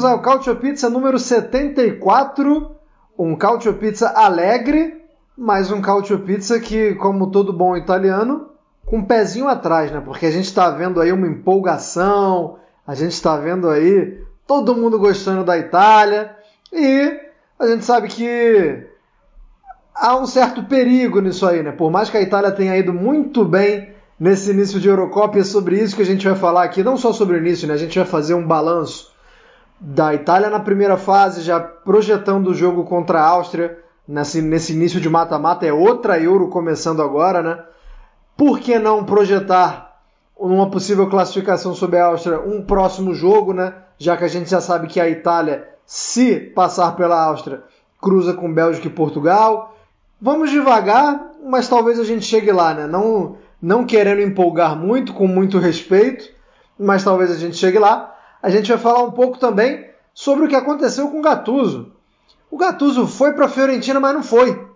Bem-vindos ao Cautio Pizza número 74, um Cautio Pizza alegre, mas um Cautio Pizza que, como todo bom italiano, com um pezinho atrás, né? Porque a gente está vendo aí uma empolgação, a gente está vendo aí todo mundo gostando da Itália e a gente sabe que há um certo perigo nisso aí, né? Por mais que a Itália tenha ido muito bem nesse início de Eurocopa, é sobre isso que a gente vai falar aqui, não só sobre o início, né? A gente vai fazer um balanço da Itália na primeira fase, já projetando o jogo contra a Áustria nesse, nesse início de mata-mata. É outra Euro começando agora, né? Por que não projetar uma possível classificação sobre a Áustria um próximo jogo, né? Já que a gente já sabe que a Itália, se passar pela Áustria, cruza com Bélgica e Portugal. Vamos devagar, mas talvez a gente chegue lá, né? Não, não querendo empolgar muito, com muito respeito, mas talvez a gente chegue lá a gente vai falar um pouco também sobre o que aconteceu com o Gattuso. O Gattuso foi para a Fiorentina, mas não foi.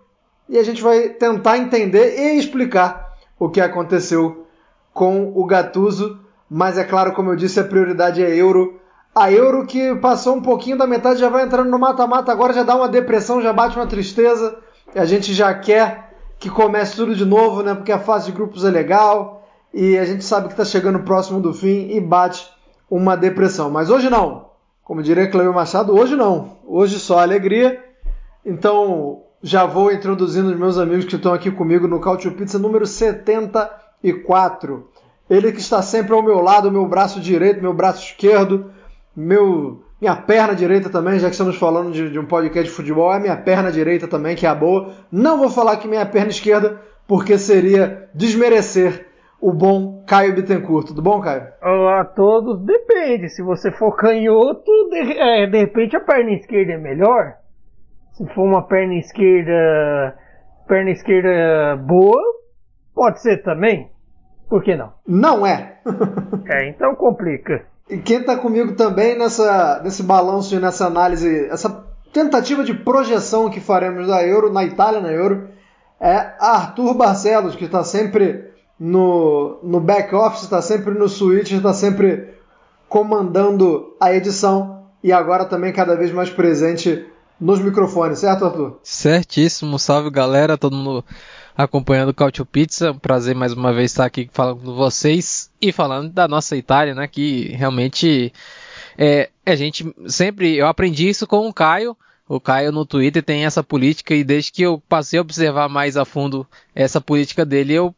E a gente vai tentar entender e explicar o que aconteceu com o Gattuso. Mas é claro, como eu disse, a prioridade é Euro. A Euro que passou um pouquinho da metade, já vai entrando no mata-mata, agora já dá uma depressão, já bate uma tristeza. A gente já quer que comece tudo de novo, né? Porque a fase de grupos é legal. E a gente sabe que está chegando próximo do fim e bate uma depressão. Mas hoje não. Como diria Cleber Machado, hoje não. Hoje só alegria. Então já vou introduzindo os meus amigos que estão aqui comigo no Cautio Pizza número 74. Ele que está sempre ao meu lado, meu braço direito, meu braço esquerdo, meu minha perna direita também, já que estamos falando de, de, um podcast de futebol, é minha perna direita também, que é a boa. Não vou falar que minha perna esquerda, porque seria desmerecer o bom Caio Bittencourt. Tudo bom, Caio? Olá a todos. Depende. Se você for canhoto, de, é, de repente a perna esquerda é melhor. Se for uma perna esquerda, perna esquerda boa, pode ser também. Por que não? Não é. é, então complica. E quem está comigo também nessa, nesse balanço e nessa análise, essa tentativa de projeção que faremos da Euro, na Itália, na Euro, é Arthur Barcelos, que está sempre no, no back office, está sempre no switch, está sempre comandando a edição e agora também cada vez mais presente nos microfones, certo, Arthur? Certíssimo, salve galera, todo mundo acompanhando o Cautio Pizza. Prazer mais uma vez estar aqui falando com vocês e falando da nossa Itália, né? Que realmente é, a gente sempre. Eu aprendi isso com o Caio. O Caio no Twitter tem essa política e desde que eu passei a observar mais a fundo essa política dele, eu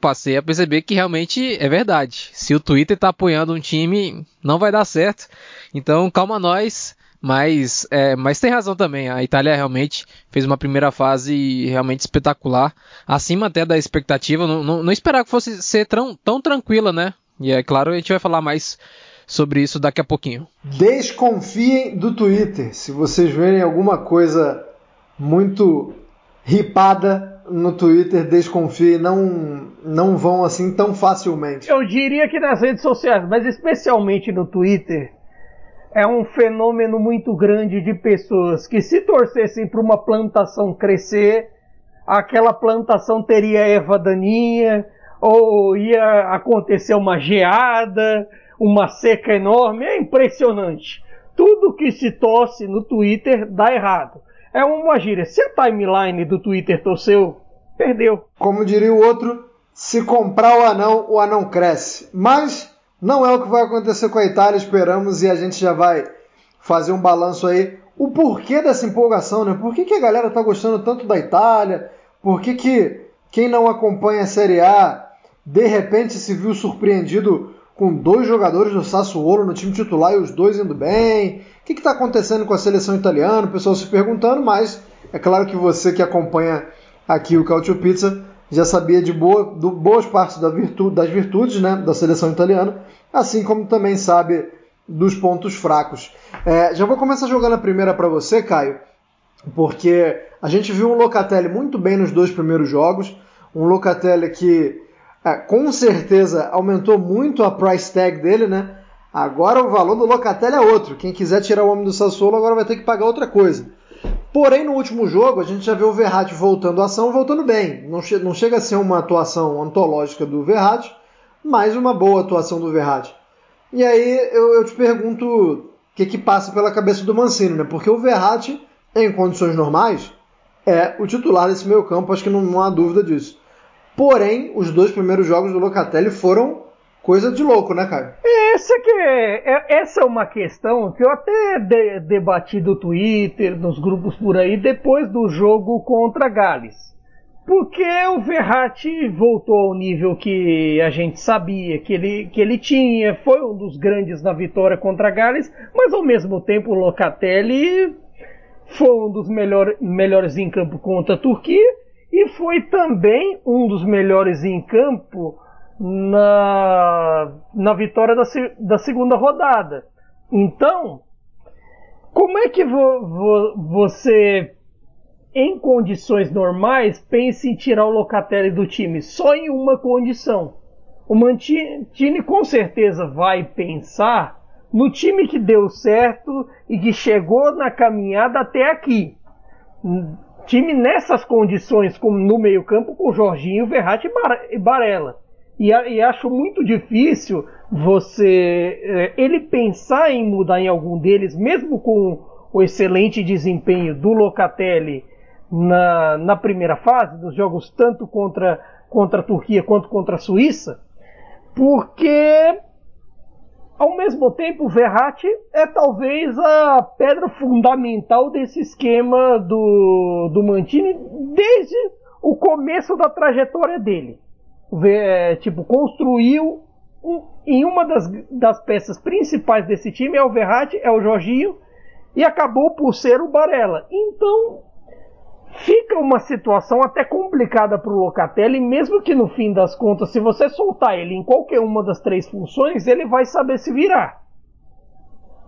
passei a perceber que realmente é verdade. Se o Twitter está apoiando um time, não vai dar certo. Então, calma nós. Mas, é, mas tem razão também. A Itália realmente fez uma primeira fase realmente espetacular, acima até da expectativa. Não, não, não esperava que fosse ser tão, tão tranquila, né? E é claro, a gente vai falar mais sobre isso daqui a pouquinho. Desconfiem do Twitter. Se vocês verem alguma coisa muito ripada, no Twitter desconfie, não, não vão assim tão facilmente. Eu diria que nas redes sociais, mas especialmente no Twitter, é um fenômeno muito grande de pessoas que se torcessem para uma plantação crescer, aquela plantação teria erva daninha, ou ia acontecer uma geada, uma seca enorme, é impressionante. Tudo que se torce no Twitter dá errado. É uma gíria. Se a timeline do Twitter torceu, perdeu. Como diria o outro, se comprar o anão, o anão cresce. Mas não é o que vai acontecer com a Itália, esperamos, e a gente já vai fazer um balanço aí. O porquê dessa empolgação, né? Por que, que a galera tá gostando tanto da Itália? Por que, que quem não acompanha a Série A de repente se viu surpreendido com dois jogadores do Sassuolo no time titular e os dois indo bem? O que está acontecendo com a seleção italiana? O pessoal se perguntando, mas é claro que você que acompanha aqui o Cautio Pizza já sabia de boa, do, boas partes da virtude, das virtudes né, da seleção italiana, assim como também sabe dos pontos fracos. É, já vou começar jogando a primeira para você, Caio, porque a gente viu um Locatelli muito bem nos dois primeiros jogos, um Locatelli que é, com certeza aumentou muito a price tag dele, né? Agora o valor do Locatelli é outro. Quem quiser tirar o homem do Sassuolo agora vai ter que pagar outra coisa. Porém, no último jogo, a gente já viu o Verratti voltando à ação, voltando bem. Não, che não chega a ser uma atuação antológica do Verratti, mas uma boa atuação do Verratti. E aí eu, eu te pergunto o que, que passa pela cabeça do Mancini, né? Porque o Verratti, em condições normais, é o titular desse meio campo, acho que não, não há dúvida disso. Porém, os dois primeiros jogos do Locatelli foram coisa de louco, né, cara? Essa, que é, é, essa é uma questão que eu até de, debati no Twitter, nos grupos por aí, depois do jogo contra Gales. Porque o Verratti voltou ao nível que a gente sabia que ele, que ele tinha, foi um dos grandes na vitória contra Gales, mas ao mesmo tempo o Locatelli foi um dos melhor, melhores em campo contra a Turquia e foi também um dos melhores em campo na, na vitória da, da segunda rodada. Então, como é que vo, vo, você, em condições normais, pensa em tirar o Locatelli do time? Só em uma condição. O Mantini com certeza vai pensar no time que deu certo e que chegou na caminhada até aqui. Time nessas condições, como no meio-campo, com Jorginho, Verratti e Barella. E, e, acho muito difícil você é, ele pensar em mudar em algum deles, mesmo com o excelente desempenho do Locatelli na, na primeira fase dos jogos, tanto contra, contra a Turquia quanto contra a Suíça, porque ao mesmo tempo, o Verratti é talvez a pedra fundamental desse esquema do, do Mantini desde o começo da trajetória dele. É, tipo, construiu um, em uma das, das peças principais desse time é o Verratti, é o Jorginho e acabou por ser o Barella. Então, fica uma situação até complicada para o Locatelli, mesmo que no fim das contas, se você soltar ele em qualquer uma das três funções, ele vai saber se virar.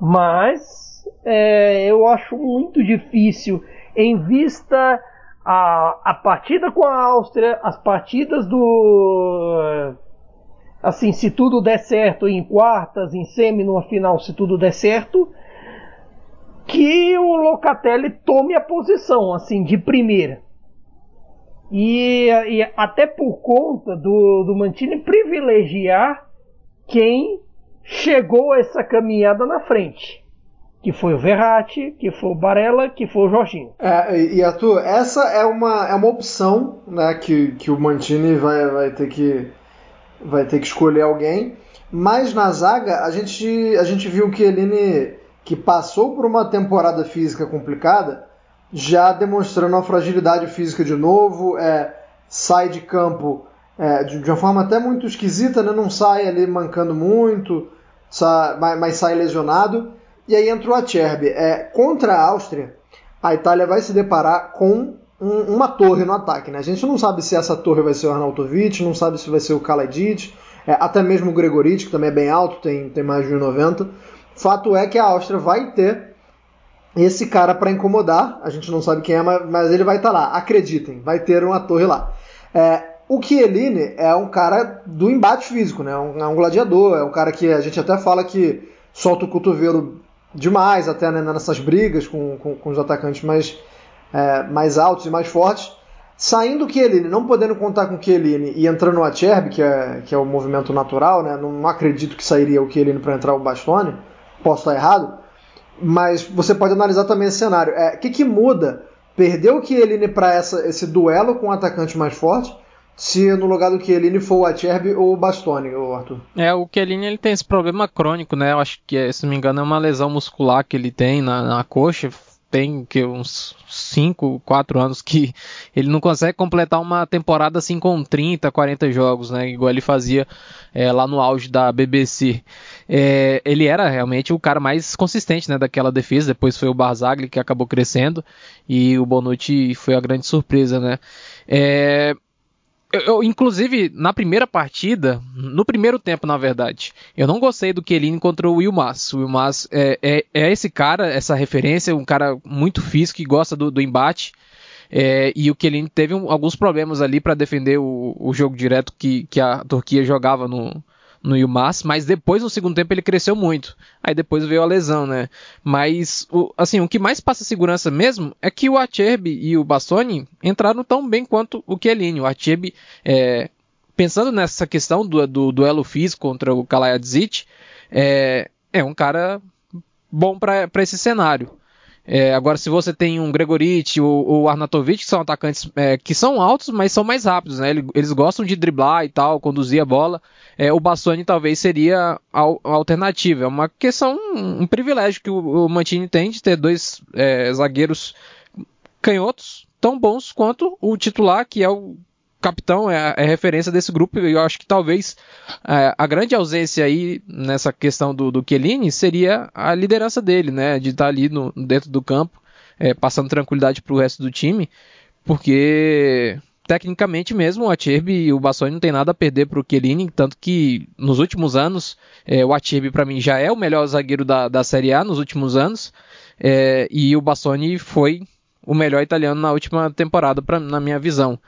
Mas é, eu acho muito difícil, em vista a, a partida com a Áustria, as partidas do. Assim, se tudo der certo em quartas, em semi, numa final, se tudo der certo, que o Locatelli tome a posição, assim, de primeira. E, e até por conta do, do Mantini privilegiar quem chegou a essa caminhada na frente. Que foi o Verratti, que foi o Barella, que foi o Jorginho. É, e Arthur, essa é uma, é uma opção né, que, que o Mantini vai, vai, ter que, vai ter que escolher alguém. Mas na zaga, a gente, a gente viu que Eline que passou por uma temporada física complicada, já demonstrando a fragilidade física de novo, é, sai de campo é, de, de, uma forma até muito esquisita, né? não sai ali mancando muito, sai, mas, mas, sai lesionado. E aí entrou a Cherby. É, contra a Áustria, a Itália vai se deparar com um, uma torre no ataque. Né? A gente não sabe se essa torre vai ser o Arnautovic, não sabe se vai ser o Kalajic, é, até mesmo o Gregoric, que também é bem alto, tem, tem mais de 1,90. Fato é que a Áustria vai ter esse cara para incomodar. A gente não sabe quem é, mas ele vai estar tá lá. Acreditem, vai ter uma torre lá. É, o Chiellini é um cara do embate físico, né? É um, é um gladiador, é um cara que a gente até fala que solta o cotovelo demais, até né, nessas brigas com, com, com os atacantes mais, é, mais altos e mais fortes. Saindo o Chiellini, não podendo contar com o Chiellini e entrando o Acerbi, que é, que é o movimento natural, né? Não, acredito que sairia o Chiellini para entrar o Bastoni posso estar errado, mas você pode analisar também esse cenário. O é, que, que muda perder o Chiellini para esse duelo com o atacante mais forte se no lugar do Chiellini for o Acerbi ou o Bastoni, o Arthur? É, o Chiellini ele tem esse problema crônico, né? Eu acho que, se não me engano, é uma lesão muscular que ele tem na, na coxa. Tem que uns 5, 4 anos que ele não consegue completar uma temporada assim com 30, 40 jogos, né? Igual ele fazia é, lá no auge da BBC é, ele era realmente o cara mais consistente né, daquela defesa. Depois foi o Barzagli que acabou crescendo e o Bonucci foi a grande surpresa, né? É, eu, eu, inclusive, na primeira partida, no primeiro tempo, na verdade, eu não gostei do Kelini contra o Wilmas. O Wilmas é, é, é, esse cara, essa referência, um cara muito físico que gosta do, do embate. É, e o Kelini teve um, alguns problemas ali para defender o, o, jogo direto que, que a Turquia jogava no, no Yumas, mas depois no segundo tempo ele cresceu muito. Aí depois veio a lesão, né? Mas o, assim, o que mais passa segurança mesmo é que o Acerbi e o Bastoni entraram tão bem quanto o Chiellini. O Acerbi, é, pensando nessa questão do, do duelo físico contra o Kalajadzic, é, é um cara bom para esse cenário. É, agora, se você tem um Gregoriti ou, ou Arnatovic, que são atacantes é, que são altos, mas são mais rápidos, né? Eles gostam de driblar e tal, conduzir a bola. É, o Bassoni talvez seria a, a, alternativa. É uma questão, um, um privilégio que o, o, Mantini tem de ter dois é, zagueiros canhotos tão bons quanto o titular, que é o capitão é, é referência desse grupo e eu acho que talvez é, a grande ausência aí nessa questão do, do Chiellini seria a liderança dele, né, de estar ali no, dentro do campo, é, passando tranquilidade para o resto do time, porque tecnicamente mesmo o Acerbi e o Bassoni não tem nada a perder para o Chiellini, tanto que nos últimos anos é, o Acerbi para mim já é o melhor zagueiro da, da Série A nos últimos anos é, e o Bassoni foi o melhor italiano na última temporada, pra, na minha visão.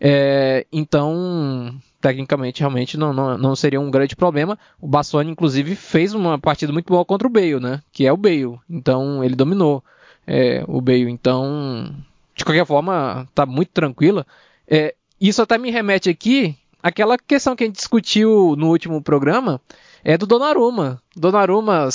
É, então, tecnicamente, realmente não, não, não, seria um grande problema. O Bassoni, inclusive, fez uma partida muito boa contra o Bale, né? Que é o Bale. Então, ele dominou é, o Bale. Então, de qualquer forma, tá muito tranquila. É, isso até me remete aqui àquela questão que a gente discutiu no último programa, é do Donnarumma. Donnarumma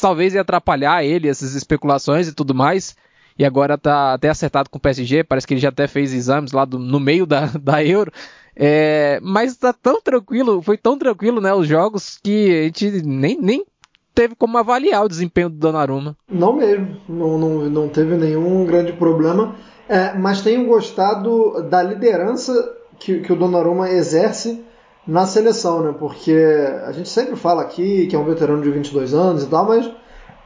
talvez ia atrapalhar ele, essas especulações e tudo mais e agora tá até acertado com o PSG, parece que ele já até fez exames lá do, no meio da, da Euro. É, mas tá tão tranquilo, foi tão tranquilo, né, os jogos, que a gente nem, nem teve como avaliar o desempenho do Donnarumma. Não mesmo, não, não, não teve nenhum grande problema, é, mas tenho gostado da liderança que, que o Donnarumma exerce na seleção, né, porque a gente sempre fala aqui que é um veterano de 22 anos e tal, mas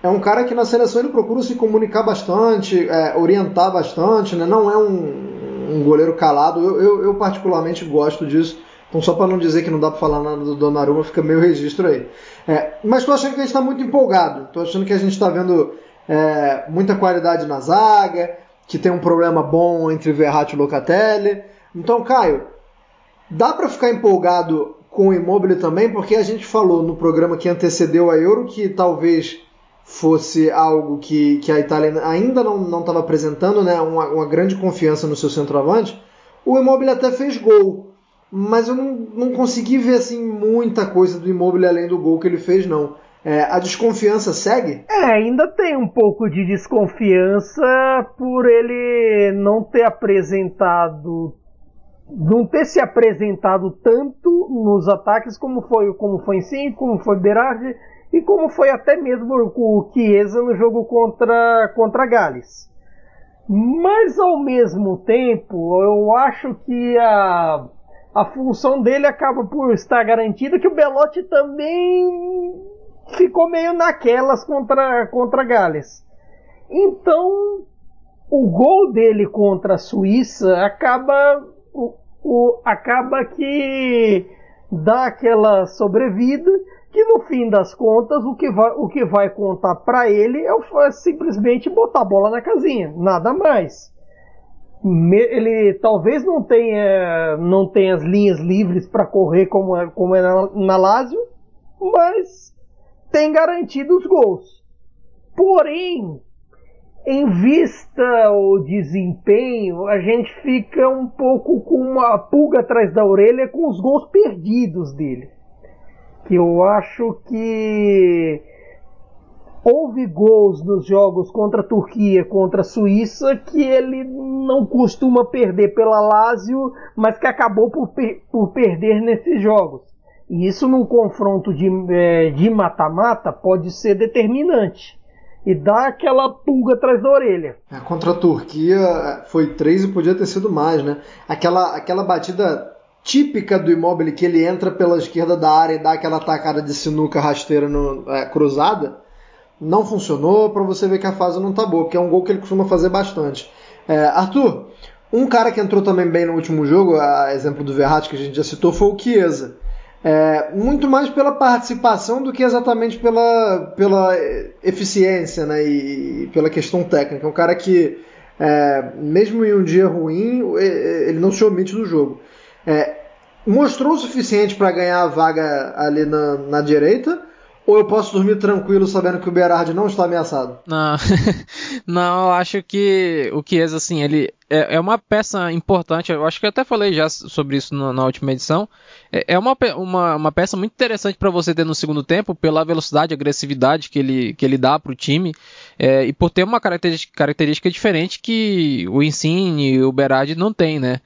é um cara que na seleção ele procura se comunicar bastante, é, orientar bastante, né? não é um, um goleiro calado. Eu, eu, eu, particularmente gosto disso. Então, só para não dizer que não dá para falar nada do Donnarumma, fica meio registro aí. É, mas estou achando que a gente está muito empolgado. Estou achando que a gente está vendo é, muita qualidade na zaga, que tem um problema bom entre Verratti e Locatelli. Então, Caio, dá para ficar empolgado com o Immobile também, porque a gente falou no programa que antecedeu a Euro que talvez fosse algo que, que a Itália ainda não estava apresentando, né, uma, uma, grande confiança no seu centroavante, o Immobile até fez gol, mas eu não, não consegui ver assim muita coisa do Immobile além do gol que ele fez, não. É, a desconfiança segue? É, ainda tem um pouco de desconfiança por ele não ter apresentado não ter se apresentado tanto nos ataques como foi como foi em si, como foi Berardi e como foi até mesmo o Chiesa no jogo contra, contra Gales. Mas ao mesmo tempo, eu acho que a, a função dele acaba por estar garantida que o Belotti também ficou meio naquelas contra, contra Gales. Então, o gol dele contra a Suíça acaba, o, o, acaba que dá aquela sobrevida que no fim das contas o que vai, o que vai contar para ele é, é, simplesmente botar a bola na casinha, nada mais. Ele talvez não tenha, não tenha as linhas livres para correr como é, como é na, na Lazio, mas tem garantido os gols. Porém, em vista o desempenho, a gente fica um pouco com uma pulga atrás da orelha com os gols perdidos dele que eu acho que houve gols nos jogos contra a Turquia, contra a Suíça, que ele não costuma perder pela Lazio, mas que acabou por, per por perder nesses jogos. E isso num confronto de é, mata-mata pode ser determinante. E dá aquela pulga atrás da orelha. É, contra a Turquia é, foi três e podia ter sido mais, né? Aquela, aquela batida típica do Immobile que ele entra pela esquerda da área e dá aquela tacada de sinuca rasteira no, é, cruzada, não funcionou para você ver que a fase não tá boa, porque é um gol que ele costuma fazer bastante. É, Arthur, Um cara que entrou também bem no último jogo, a exemplo do Verratti que a gente já citou, foi o Chiesa. É, muito mais pela participação do que exatamente pela, pela eficiência né, e, pela questão técnica. É um cara que, é, mesmo em um dia ruim, ele não se omite do jogo. É, mostrou o suficiente para ganhar a vaga ali na, na direita, ou eu posso dormir tranquilo sabendo que o Berardi não está ameaçado? Não, não, eu acho que o Chiesa, assim, ele é, é, uma peça importante. Eu acho que eu até falei já sobre isso na, na última edição. É, é uma, uma, uma, peça muito interessante para você ter no segundo tempo, pela velocidade agressividade que ele, que ele dá para o time, é, e por ter uma característica, característica diferente que o Insigne e o Berardi não tem, né?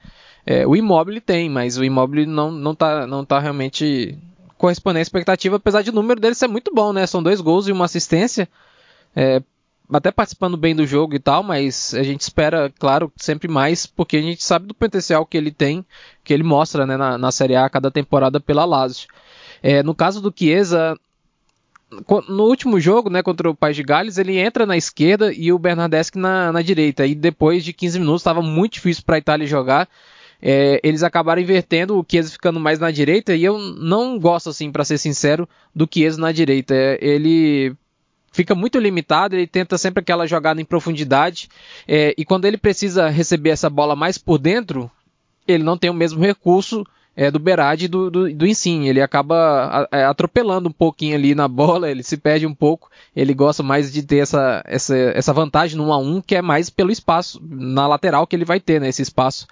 É, o Immobile tem, mas o Immobile não, não, tá, não tá realmente correspondendo à expectativa, apesar de o número dele ser muito bom, né? São dois gols e uma assistência. É, até participando bem do jogo e tal, mas a gente espera, claro, sempre mais, porque a gente sabe do potencial que ele tem, que ele mostra né, na, na Série A cada temporada pela Lazio. É, no caso do Chiesa, no último jogo, né, contra o País de Gales, ele entra na esquerda e o Bernardeschi na, na direita. E depois de 15 minutos estava muito difícil para a Itália jogar é, eles acabaram invertendo o Chiesa ficando mais na direita e eu não gosto assim, para ser sincero, do Chiesa na direita. É, ele fica muito limitado, ele tenta sempre aquela jogada em profundidade é, e quando ele precisa receber essa bola mais por dentro, ele não tem o mesmo recurso é, do Berardi e do, do, do Insigne. Ele acaba é, atropelando um pouquinho ali na bola, ele se perde um pouco. Ele gosta mais de ter essa, essa, essa vantagem no 1 a 1 que é mais pelo espaço, na lateral que ele vai ter, né, esse espaço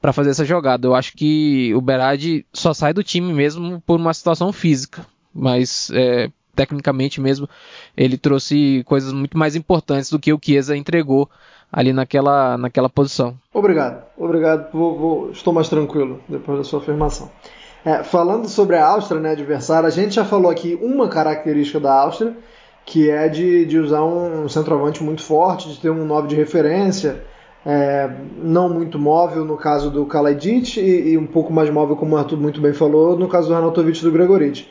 para fazer essa jogada. Eu acho que o Berardi só sai do time mesmo por uma situação física, mas é, tecnicamente mesmo ele trouxe coisas muito mais importantes do que o Chiesa entregou ali naquela, naquela posição. Obrigado, obrigado. Vou, vou, estou mais tranquilo depois da sua afirmação. É, falando sobre a Áustria, né, adversária, a gente já falou aqui uma característica da Áustria, que é de, de usar um centroavante muito forte, de ter um 9 de referência, é, não muito móvel no caso do Kalajic e, e, um pouco mais móvel, como o Arthur muito bem falou, no caso do Arnautovic e do Gregoric.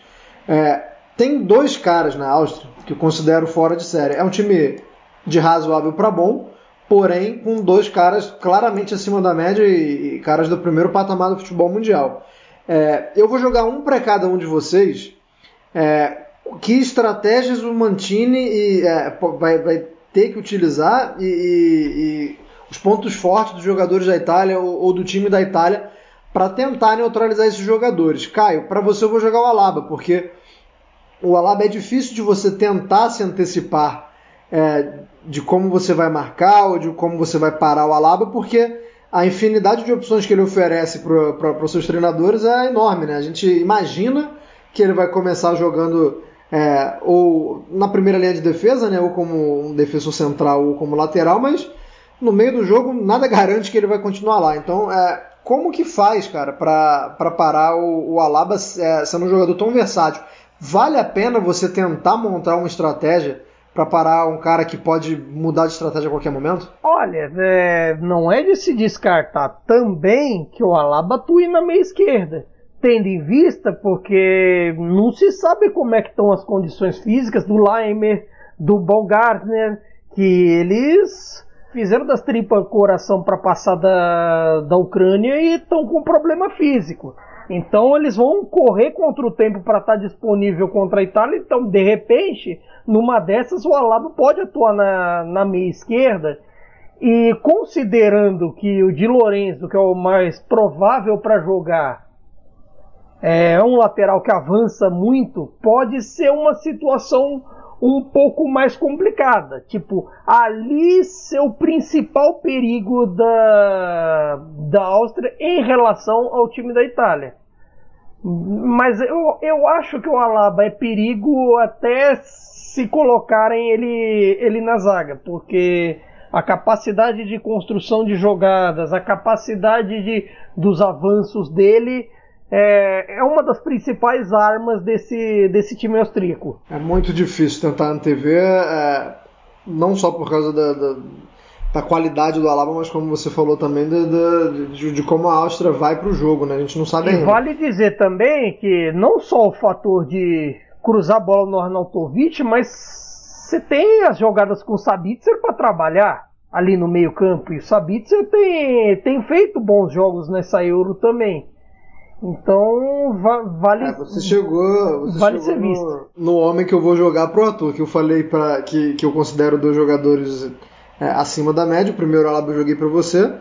É, tem dois caras na Áustria que eu considero fora de série. É um time de razoável para bom, porém com dois caras claramente acima da média e, e caras do primeiro patamar do futebol mundial. É, eu vou jogar um para cada um de vocês. É, que estratégias o Mantini e, é, vai, vai, ter que utilizar e, e os pontos fortes dos jogadores da Itália ou, ou do time da Itália para tentar neutralizar esses jogadores. Caio, para você eu vou jogar o Alaba, porque o Alaba é difícil de você tentar se antecipar é, de como você vai marcar ou de como você vai parar o Alaba, porque a infinidade de opções que ele oferece para os seus treinadores é enorme. Né? A gente imagina que ele vai começar jogando é, ou na primeira linha de defesa, né, ou como um defensor central ou como lateral, mas no meio do jogo nada garante que ele vai continuar lá. Então, é, como que faz, cara, para parar o, o Alaba é, sendo um jogador tão versátil? Vale a pena você tentar montar uma estratégia para parar um cara que pode mudar de estratégia a qualquer momento? Olha, é, não é de se descartar também que o Alaba atue na meia esquerda. Tendo em vista, porque não se sabe como é que estão as condições físicas do Leimer, do Baumgartner, que eles fizeram das tripas coração para passar da, da Ucrânia e estão com problema físico. Então eles vão correr contra o tempo para estar tá disponível contra a Itália. Então, de repente, numa dessas, o Alaba pode atuar na, na meia esquerda. E considerando que o Di Lorenzo, que é o mais provável para jogar, é um lateral que avança muito, pode ser uma situação um pouco mais complicada. Tipo, ali seu principal perigo da, da Áustria em relação ao time da Itália. Mas eu, eu acho que o Alaba é perigo até se colocarem ele, ele na zaga, porque a capacidade de construção de jogadas, a capacidade de, dos avanços dele é, é uma das principais armas desse, desse time austríaco. É muito difícil tentar antever, é, não só por causa da, da, da, qualidade do Alaba, mas como você falou também de, de, de como a Áustria vai para o jogo, né? A gente não sabe e ainda. vale dizer também que não só o fator de cruzar a bola no Arnautovic, mas você tem as jogadas com o Sabitzer para trabalhar. ali no meio campo. E o Sabitzer tem, tem feito bons jogos nessa Euro também. Então va vale. É, você chegou, você vale chegou no, no, homem que eu vou jogar pro Arthur, que eu falei para que, que eu considero dois jogadores é, acima da média. O primeiro Alaba eu joguei para você.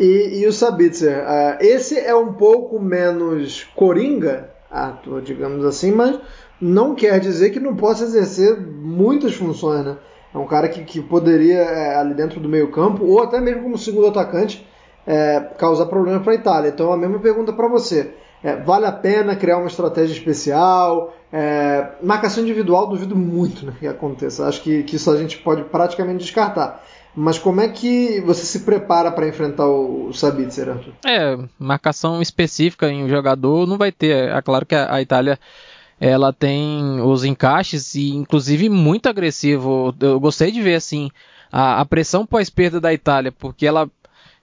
E, e, o Sabitzer. É, esse é um pouco menos coringa, Arthur, digamos assim, mas não quer dizer que não possa exercer muitas funções, né? É um cara que, que poderia, é, ali dentro do meio campo, ou até mesmo como segundo atacante, é, causar problemas para a Itália. Então, a mesma pergunta para você. É, vale a pena criar uma estratégia especial? É, marcação individual, duvido muito né, que aconteça. Acho que, que isso a gente pode praticamente descartar. Mas como é que você se prepara para enfrentar o, o Sabitzer, Arthur? É, marcação específica em um jogador não vai ter. É claro que a, a Itália ela tem os encaixes e inclusive muito agressivo. Eu gostei de ver assim a, a pressão pós-perda da Itália, porque ela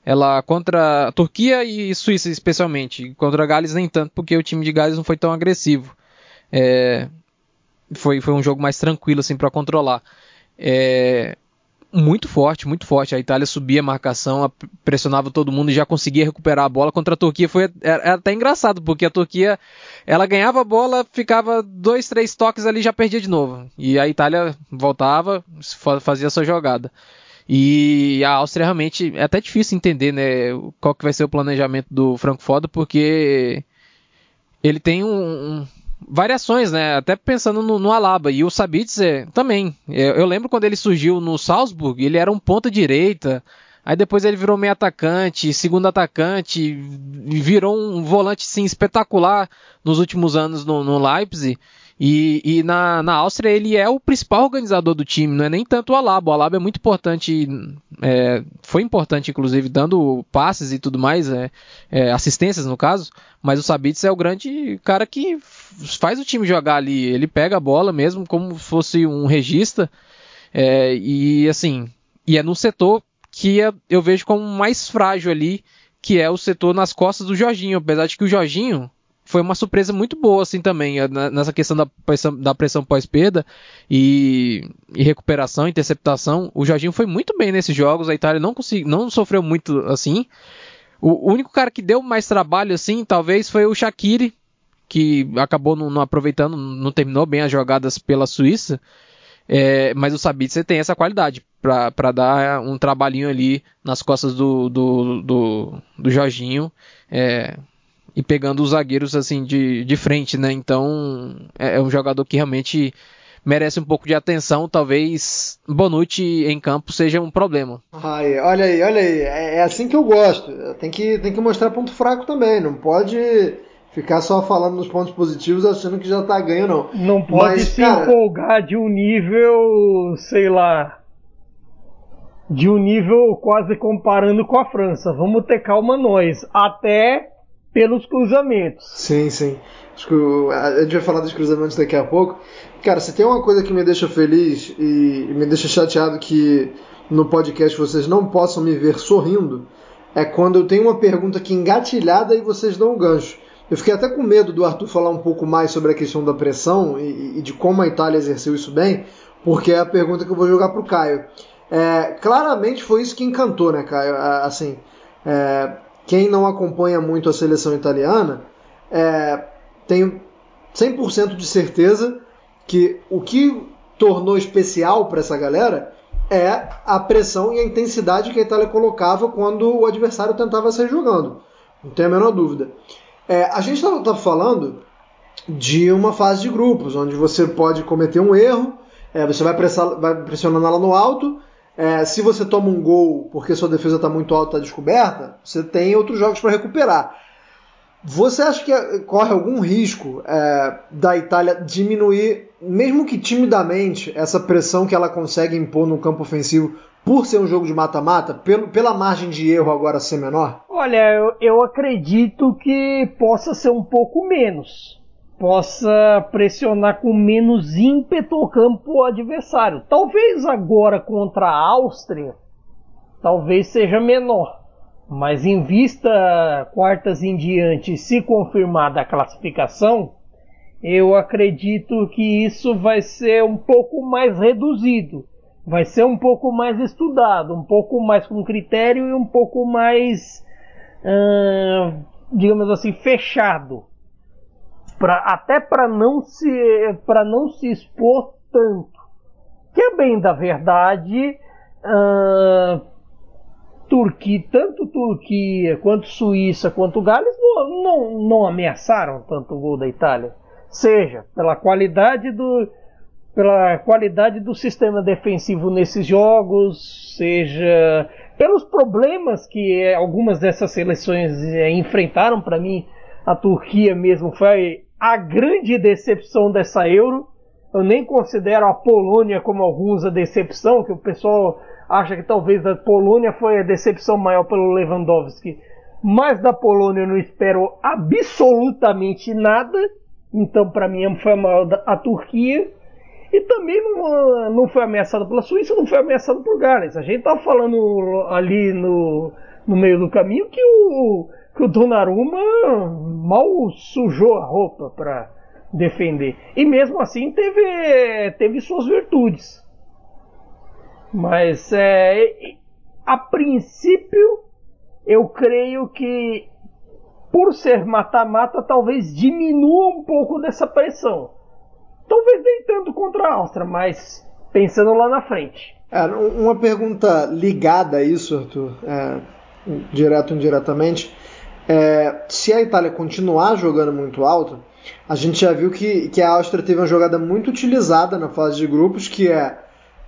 ela contra a Turquia e Suíça especialmente, contra a Gales nem tanto, porque o time de Gales não foi tão agressivo. É, foi, foi um jogo mais tranquilo assim para controlar. É, muito forte, muito forte. A Itália subia a marcação, pressionava todo mundo e já conseguia recuperar a bola. Contra a Turquia foi era, era até engraçado, porque a Turquia ela ganhava a bola, ficava dois, três toques ali já perdia de novo. E a Itália voltava, fazia sua jogada. E a Áustria realmente é até difícil entender, né, qual que vai ser o planejamento do Franco Foda, porque ele tem um, um variações, né? Até pensando no, no Alaba. E o Sabitzer também. Eu, eu, lembro quando ele surgiu no Salzburg, ele era um ponta direita. Aí depois ele virou meio atacante, segundo atacante, virou um volante sim espetacular nos últimos anos no, no Leipzig. E, e na, na Áustria ele é o principal organizador do time, não é nem tanto o Alaba. O Alaba é muito importante, é, foi importante inclusive dando passes e tudo mais, é, é, assistências no caso, mas o Sabitzer é o grande cara que faz o time jogar ali. Ele pega a bola mesmo como se fosse um regista, é, e assim, e é no setor que é, eu vejo como mais frágil ali, que é o setor nas costas do Jorginho, apesar de que o Jorginho foi uma surpresa muito boa, assim, também, eh, nessa questão da pressão, da pressão pós-perda e, e, recuperação, interceptação. O Jorginho foi muito bem nesses jogos, a Itália não, consegui, não sofreu muito assim. O, único cara que deu mais trabalho, assim, talvez foi o Shaqiri, que acabou não, não aproveitando, não terminou bem as jogadas pela Suíça. É, mas o Sabitzer tem essa qualidade para dar um trabalhinho ali nas costas do, do, do, do Jorginho. É, e pegando os zagueiros assim de, de frente, né? Então é, é um jogador que realmente merece um pouco de atenção. Talvez Bonucci em campo seja um problema. Ai, olha aí, olha aí. É, é assim que eu gosto. Tem que, tem que mostrar ponto fraco também. Não pode ficar só falando nos pontos positivos achando que já tá ganho, não. Não pode Mas, se cara... empolgar de um nível, sei lá. De um nível quase comparando com a França. Vamos ter calma nós. Até pelos cruzamentos. Sim, sim. Acho que a gente vai falar dos cruzamentos daqui a pouco. Cara, se tem uma coisa que me deixa feliz e me deixa chateado que no podcast vocês não possam me ver sorrindo, é quando eu tenho uma pergunta aqui engatilhada e vocês dão um gancho. Eu fiquei até com medo do Arthur falar um pouco mais sobre a questão da pressão e, e de como a Itália exerceu isso bem, porque é a pergunta que eu vou jogar para o Caio. É, claramente foi isso que encantou, né, Caio? Assim, é, quem não acompanha muito a seleção italiana é, tem 100% de certeza que o que tornou especial para essa galera é a pressão e a intensidade que a Itália colocava quando o adversário tentava sair jogando. Não tem a menor dúvida. É, a gente estava tá falando de uma fase de grupos, onde você pode cometer um erro, é, você vai, pressar, vai pressionando ela no alto, é, se você toma um gol porque sua defesa está muito alta, está descoberta, você tem outros jogos para recuperar. Você acha que corre algum risco é, da Itália diminuir, mesmo que timidamente, essa pressão que ela consegue impor no campo ofensivo por ser um jogo de mata-mata, pela margem de erro agora ser menor? Olha, eu, eu acredito que possa ser um pouco menos possa pressionar com menos ímpeto o campo adversário. Talvez agora contra a Áustria, talvez seja menor. Mas em vista quartas em diante, se confirmada a classificação, eu acredito que isso vai ser um pouco mais reduzido. Vai ser um pouco mais estudado, um pouco mais com critério e um pouco mais, hum, digamos assim, fechado. Pra, até para não se para não se expor tanto. Que é bem da verdade, uh, Turquia, tanto Turquia quanto Suíça quanto Gales não, não, não ameaçaram tanto o gol da Itália. Seja pela qualidade do pela qualidade do sistema defensivo nesses jogos, seja pelos problemas que algumas dessas seleções eh, enfrentaram para mim, a Turquia mesmo foi a grande decepção dessa Euro. Eu nem considero a Polônia como alguns a decepção, que o pessoal acha que talvez a Polônia foi a decepção maior pelo Lewandowski. Mas da Polônia eu não espero absolutamente nada. Então, para mim, foi a maior a Turquia. E também não, não foi ameaçado pela Suíça, não foi ameaçado por Gales. A gente tava falando ali no, no meio do caminho que o, que o Donnarumma mal sujou a roupa para defender. E mesmo assim teve, teve suas virtudes. Mas é, a princípio eu creio que por ser mata-mata talvez diminua um pouco dessa pressão. Talvez nem tanto contra a Áustria, mas pensando lá na frente. É, uma pergunta ligada a isso, Arthur, é, direto ou indiretamente. É, se a Itália continuar jogando muito alto, a gente já viu que, que a Áustria teve uma jogada muito utilizada na fase de grupos, que é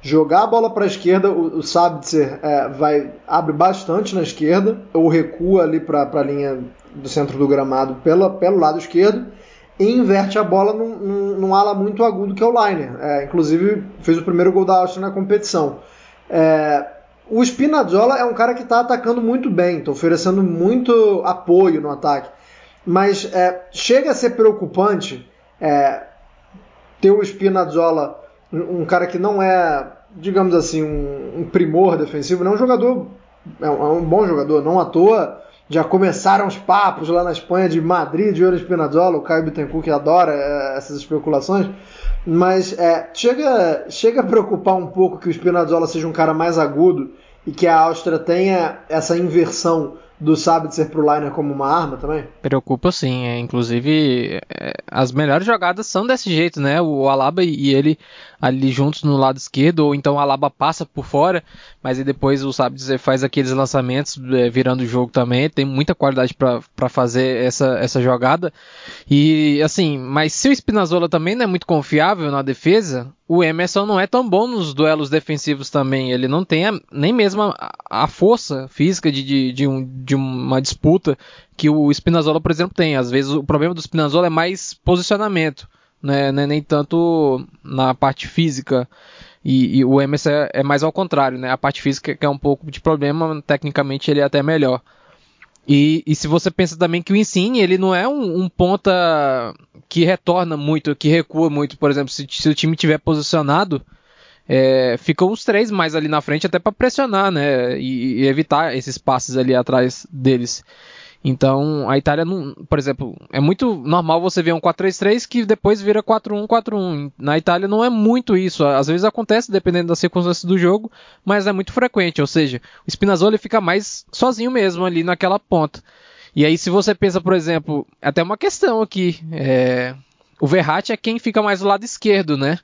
jogar a bola para a esquerda, o, o Sabitzer é, vai, abre bastante na esquerda, ou recua ali para a linha do centro do gramado pela, pelo lado esquerdo, e inverte a bola num, num, num ala muito agudo que é o Liner. É, inclusive fez o primeiro gol da Áustria na competição. É, o Spinazzola é um cara que está atacando muito bem, está oferecendo muito apoio no ataque. Mas é, chega a ser preocupante é, ter o Spinazzola, um, um, cara que não é, digamos assim, um, um primor defensivo, não é um jogador, é um, é um, bom jogador, não à toa. Já começaram os papos lá na Espanha de Madrid, de Ouro Spinazzola, o Caio Bittencourt que adora é, essas especulações. Mas é, chega, chega a preocupar um pouco que o Spinazzola seja um cara mais agudo e que a Áustria tenha essa inversão do Sabitzer pro Liner como uma arma também? Preocupa sim, é, inclusive é, as melhores jogadas são desse jeito, né? O Alaba e ele ali juntos no lado esquerdo, ou então o Alaba passa por fora, mas aí depois o Sabitzer faz aqueles lançamentos é, virando o jogo também, tem muita qualidade para fazer essa, essa jogada. E assim, mas se o Spinazzola também não é muito confiável na defesa, o Emerson não é tão bom nos duelos defensivos também. Ele não tem a, nem mesmo a, a força física de, de, de, um, de, uma disputa que o Spinazzola, por exemplo, tem. Às vezes o problema do Spinazzola é mais posicionamento, né? É nem tanto na parte física. E, e o Emerson é, é, mais ao contrário, né? A parte física que é um pouco de problema, tecnicamente ele é até melhor. E, e, se você pensa também que o Insigne, ele não é um, um, ponta que retorna muito, que recua muito, por exemplo, se, se o time tiver posicionado, é, ficam os três mais ali na frente até para pressionar, né, e, e, evitar esses passes ali atrás deles. Então, a Itália, não, por exemplo, é muito normal você ver um 4-3-3 que depois vira 4-1-4-1. Na Itália não é muito isso. Às vezes acontece, dependendo das circunstâncias do jogo, mas é muito frequente. Ou seja, o Spinazzola fica mais sozinho mesmo ali naquela ponta. E aí, se você pensa, por exemplo, até uma questão aqui. É... O Verratti é quem fica mais do lado esquerdo, né?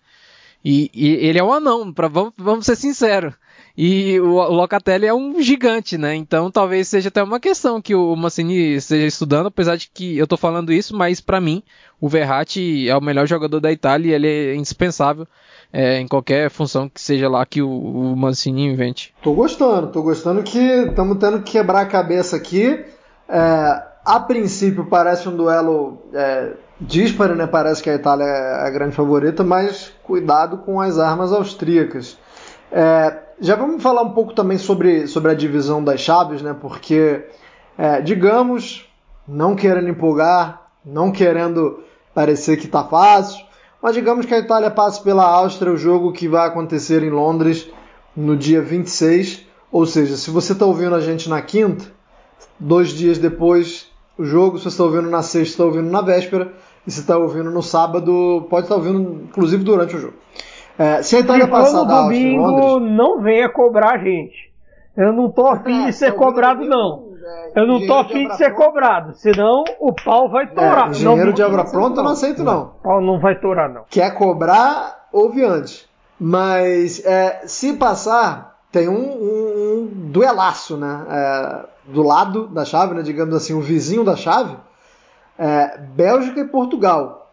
E, e ele é um anão, pra, vamos, vamos ser sinceros. E o Locatelli é um gigante, né? Então talvez seja até uma questão que o Mancini esteja estudando, apesar de que eu tô falando isso, mas para mim o Verratti é o melhor jogador da Itália e ele é indispensável é, em qualquer função que seja lá que o, o Mancini invente. Tô gostando, tô gostando que estamos tendo que quebrar a cabeça aqui. É, a princípio parece um duelo é, né? Parece que a Itália é a grande favorita, mas cuidado com as armas austríacas. É, já vamos falar um pouco também sobre, sobre a divisão das chaves, né? Porque, é, digamos, não querendo empolgar, não querendo parecer que está fácil, mas digamos que a Itália passe pela Áustria, o jogo que vai acontecer em Londres no dia 26. Ou seja, se você está ouvindo a gente na quinta, dois dias depois o jogo, se você está ouvindo na sexta, está ouvindo na véspera, e se está ouvindo no sábado, pode estar tá ouvindo inclusive durante o jogo. É, se a Itália passar no domingo, Londres... não venha cobrar a gente. Eu não tô afim É, de ser talvez cobrado, não. é, Eu não tô afim de ser cobrado, senão o pau vai torar. É, engenheiro de obra pronta eu não aceito, não. O pau não vai torar, não. Quer cobrar, ouve antes. Mas é, se passar, tem um, um- um duelaço, né? É, do lado da chave, né? digamos assim, o vizinho da chave, é, Bélgica e Portugal.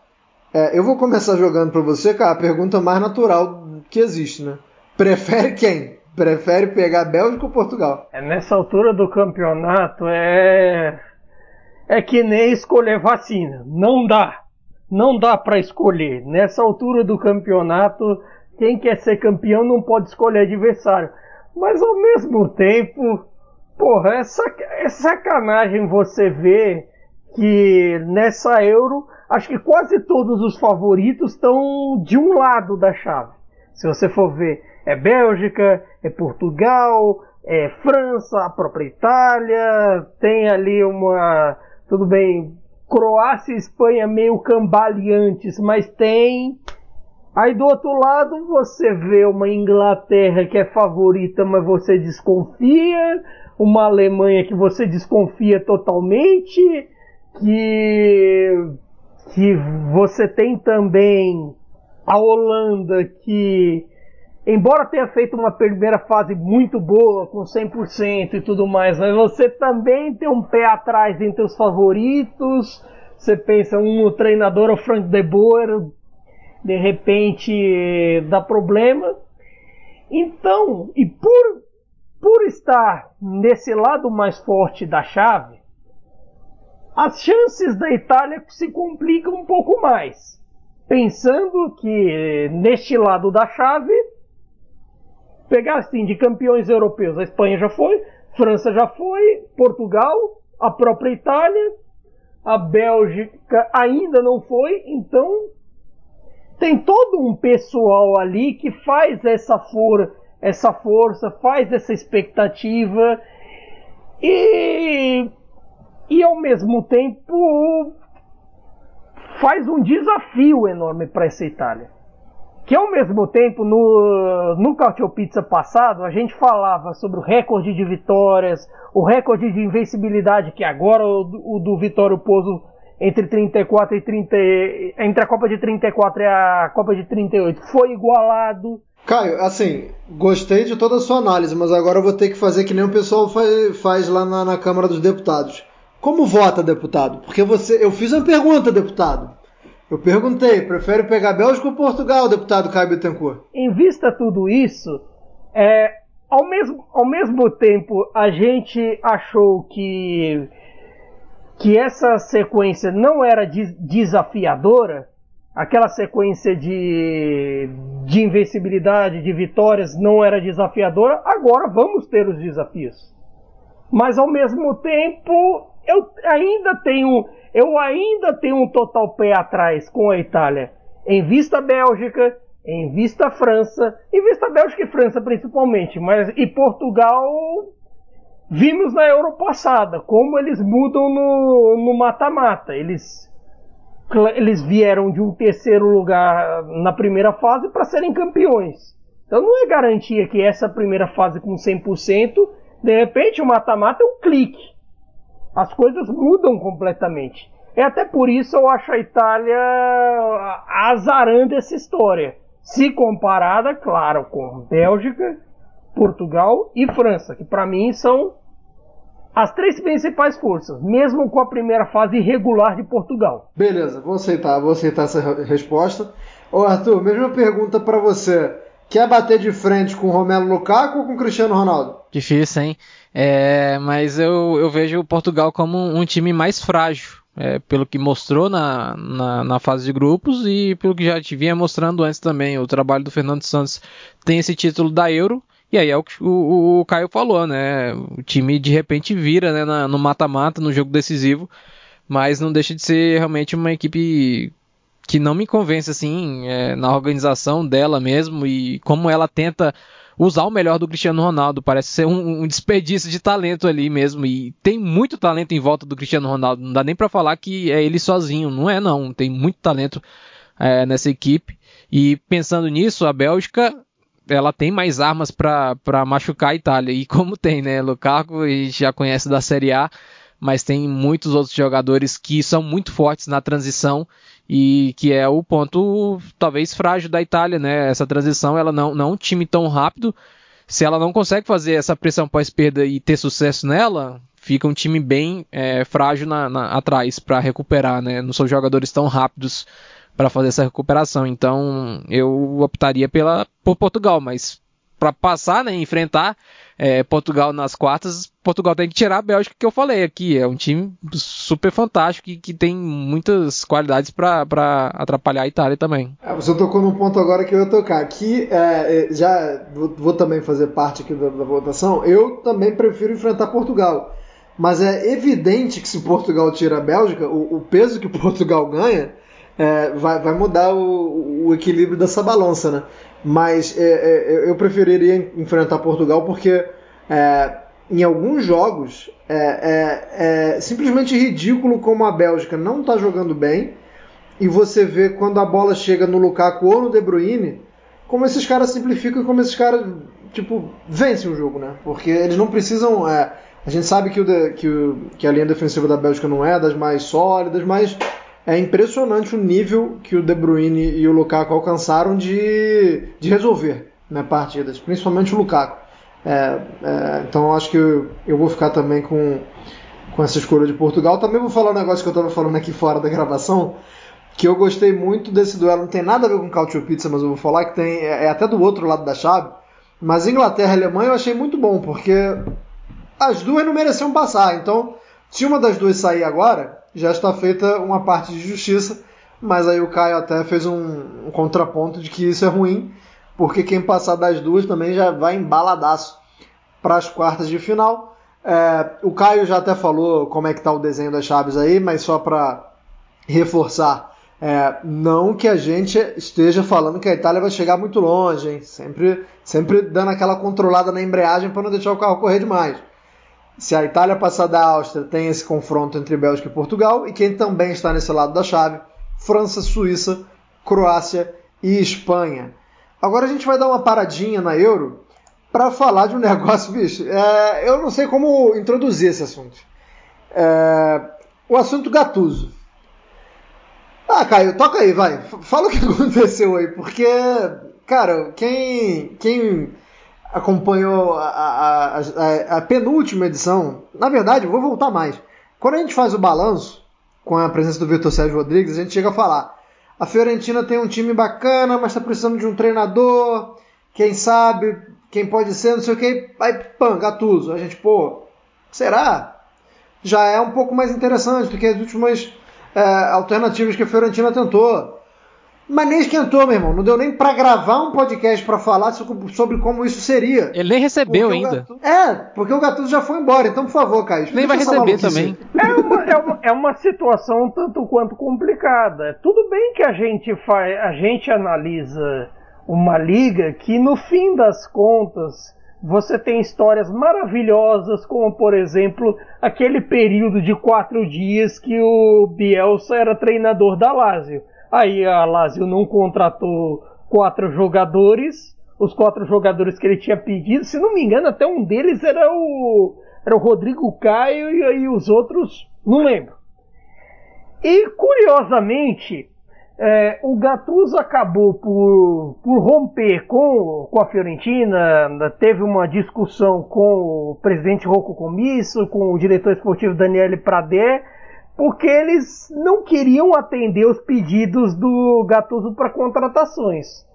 É, eu vou começar jogando para você, cara, a pergunta mais natural que existe, né? Prefere quem? Prefere pegar Bélgica ou Portugal? É, nessa altura do campeonato é é que nem escolher vacina. Não dá. Não dá pra escolher. Nessa altura do campeonato, quem quer ser campeão não pode escolher adversário. Mas ao mesmo tempo, porra, é, sac- é sacanagem você ver que nessa Euro, acho que quase todos os favoritos estão de um lado da chave. Se você for ver, é Bélgica, é Portugal, é França, a própria Itália, tem ali uma. Tudo bem, Croácia e Espanha meio cambaleantes, mas tem. Aí do outro lado você vê uma Inglaterra que é favorita, mas você desconfia, uma Alemanha que você desconfia totalmente, que que você tem também a Holanda que embora tenha feito uma primeira fase muito boa, com 100% e tudo mais, mas você também tem um pé atrás entre os favoritos. Você pensa, um treinador, o Frank de Boer, de repente dá problema. Então, e por, por estar nesse lado mais forte da chave, as chances da Itália se complicam um pouco mais. Pensando que neste lado da chave, pegar assim de campeões europeus, a Espanha já foi, França já foi, Portugal, a própria Itália, a Bélgica ainda não foi, então tem todo um pessoal ali que faz essa, for essa força, faz essa expectativa e, e ao mesmo tempo faz um desafio enorme para essa Itália. Que ao mesmo tempo, no, no Cautio Pizza passado, a gente falava sobre o recorde de vitórias, o recorde de invencibilidade, que agora o, o do Vitório Pozo entre 34 e 30, entre a Copa de 34 e a Copa de 38 foi igualado. Caio, assim, gostei de toda a sua análise, mas agora eu vou ter que fazer que nem o pessoal faz, faz lá na, na Câmara dos Deputados. Como vota, deputado? Porque você, eu fiz uma pergunta, deputado. Eu perguntei, prefere pegar Bélgica ou Portugal, deputado Caio Bittencourt? Em vista tudo isso, é, ao, mesmo, ao mesmo tempo a gente achou que, que essa sequência não era de, desafiadora, aquela sequência de, de invencibilidade, de vitórias não era desafiadora, agora vamos ter os desafios. Mas ao mesmo tempo, eu ainda tenho, eu ainda tenho um total pé atrás com a Itália. Em vista Bélgica, em vista França, em vista Bélgica e França principalmente, mas e Portugal vimos na Euro passada como eles mudam no mata-mata. Eles eles vieram de um terceiro lugar na primeira fase para serem campeões. Então não é garantia que essa primeira fase com 100%, de repente o mata-mata é um clique. As coisas mudam completamente. É até por isso eu acho a Itália azarando essa história. Se comparada, claro, com Bélgica, Portugal e França, que para mim são as três principais forças, mesmo com a primeira fase irregular de Portugal. Beleza, vou aceitar, vou aceitar essa resposta. Ô Arthur, mesma pergunta para você. Quer bater de frente com Romelo Lukaku ou com Cristiano Ronaldo? Difícil, hein? É, mas eu, eu vejo o Portugal como um time mais frágil. É, pelo que mostrou na, na, na, fase de grupos e pelo que já te vinha mostrando antes também. O trabalho do Fernando Santos tem esse título da Euro. E aí é o que o, o Caio falou, né? O time de repente vira né, na, no mata-mata, no jogo decisivo. Mas não deixa de ser realmente uma equipe que não me convence assim é, na organização dela mesmo e como ela tenta usar o melhor do Cristiano Ronaldo. Parece ser um, um, desperdício de talento ali mesmo. E tem muito talento em volta do Cristiano Ronaldo. Não dá nem para falar que é ele sozinho. Não é, não. Tem muito talento é, nessa equipe. E pensando nisso, a Bélgica ela tem mais armas para machucar a Itália. E como tem, né? Lukaku a gente já conhece da Série A, mas tem muitos outros jogadores que são muito fortes na transição e que é o ponto talvez frágil da Itália, né? Essa transição, ela não, não é um time tão rápido. Se ela não consegue fazer essa pressão pós-perda e ter sucesso nela, fica um time bem é, frágil na, na, atrás para recuperar, né? Não são jogadores tão rápidos para fazer essa recuperação. Então eu optaria pela por Portugal, mas para passar, né, enfrentar é, Portugal nas quartas, Portugal tem que tirar a Bélgica que eu falei aqui. É um time super fantástico e que tem muitas qualidades para atrapalhar a Itália também. É, você tocou num ponto agora que eu ia tocar. Aqui, é, é, já vou, vou, também fazer parte aqui da, da votação. Eu também prefiro enfrentar Portugal. Mas é evidente que se Portugal tira a Bélgica, o, o peso que Portugal ganha é, vai, vai, mudar o, o, equilíbrio dessa balança, né? Mas é, é, eu preferiria enfrentar Portugal porque é, em alguns jogos é, é, é, simplesmente ridículo como a Bélgica não está jogando bem e você vê quando a bola chega no Lukaku ou no De Bruyne como esses caras simplificam e como esses caras tipo vencem o jogo, né? Porque eles não precisam a gente sabe que, o, que, o, que a linha defensiva da Bélgica não é das mais sólidas, mas é impressionante o nível que o De Bruyne e o Lukaku alcançaram de, de resolver né, partidas, principalmente o Lukaku. É, é, então acho que eu, eu, vou ficar também com, com essa escolha de Portugal. Também vou falar um negócio que eu estava falando aqui fora da gravação, que eu gostei muito desse duelo. Não tem nada a ver com Cautio Pizza, mas eu vou falar que tem é, é até do outro lado da chave. Mas Inglaterra e Alemanha eu achei muito bom, porque as duas não mereciam passar. Então, se uma das duas sair agora, já está feita uma parte de justiça, mas aí o Caio até fez um, um contraponto de que isso é ruim, porque quem passar das duas também já vai embaladaço para as quartas de final. É, o Caio já até falou como é que está o desenho das chaves aí, mas só para reforçar, é, não que a gente esteja falando que a Itália vai chegar muito longe, hein? Sempre, sempre dando aquela controlada na embreagem para não deixar o carro correr demais se a Itália passar da Áustria, tem esse confronto entre Bélgica e Portugal, e quem também está nesse lado da chave, França, Suíça, Croácia e Espanha. Agora a gente vai dar uma paradinha na Euro para falar de um negócio, bicho. É, eu não sei como introduzir esse assunto. É, o assunto Gatuso. Ah, Caio, toca aí, vai. Fala o que aconteceu aí, porque, cara, quem, quem acompanhou a, a, a, a, penúltima edição, na verdade, vou voltar mais. Quando a gente faz o balanço, com a presença do Vitor Sérgio Rodrigues, a gente chega a falar: a Fiorentina tem um time bacana, mas está precisando de um treinador, quem sabe, quem pode ser, não sei o que, aí pã, Gattuso. A gente, pô, será? Já é um pouco mais interessante do que as últimas é, alternativas que a Fiorentina tentou. Mas nem esquentou, meu irmão. Não deu nem para gravar um podcast para falar sobre como isso seria. Ele nem recebeu ainda. É, porque o Gattuso já foi embora. Então, por favor, Caio. Nem vai receber também. É uma, é, uma, é uma situação tanto quanto complicada. Tudo bem que a gente faz, a gente analisa uma liga que, no fim das contas, você tem histórias maravilhosas, como por exemplo aquele período de quatro dias que o Bielsa era treinador da Lazio Aí a Lazio não contratou quatro jogadores, os quatro jogadores que ele tinha pedido, se não me engano, até um deles era o, era o Rodrigo Caio e aí os outros, não lembro. E curiosamente, é, o Gattuso acabou por, por romper com, com a Fiorentina, teve uma discussão com o presidente Rocco Comisso, com o diretor esportivo Daniele Pradé, porque eles não queriam atender os pedidos do Gattuso para contratações.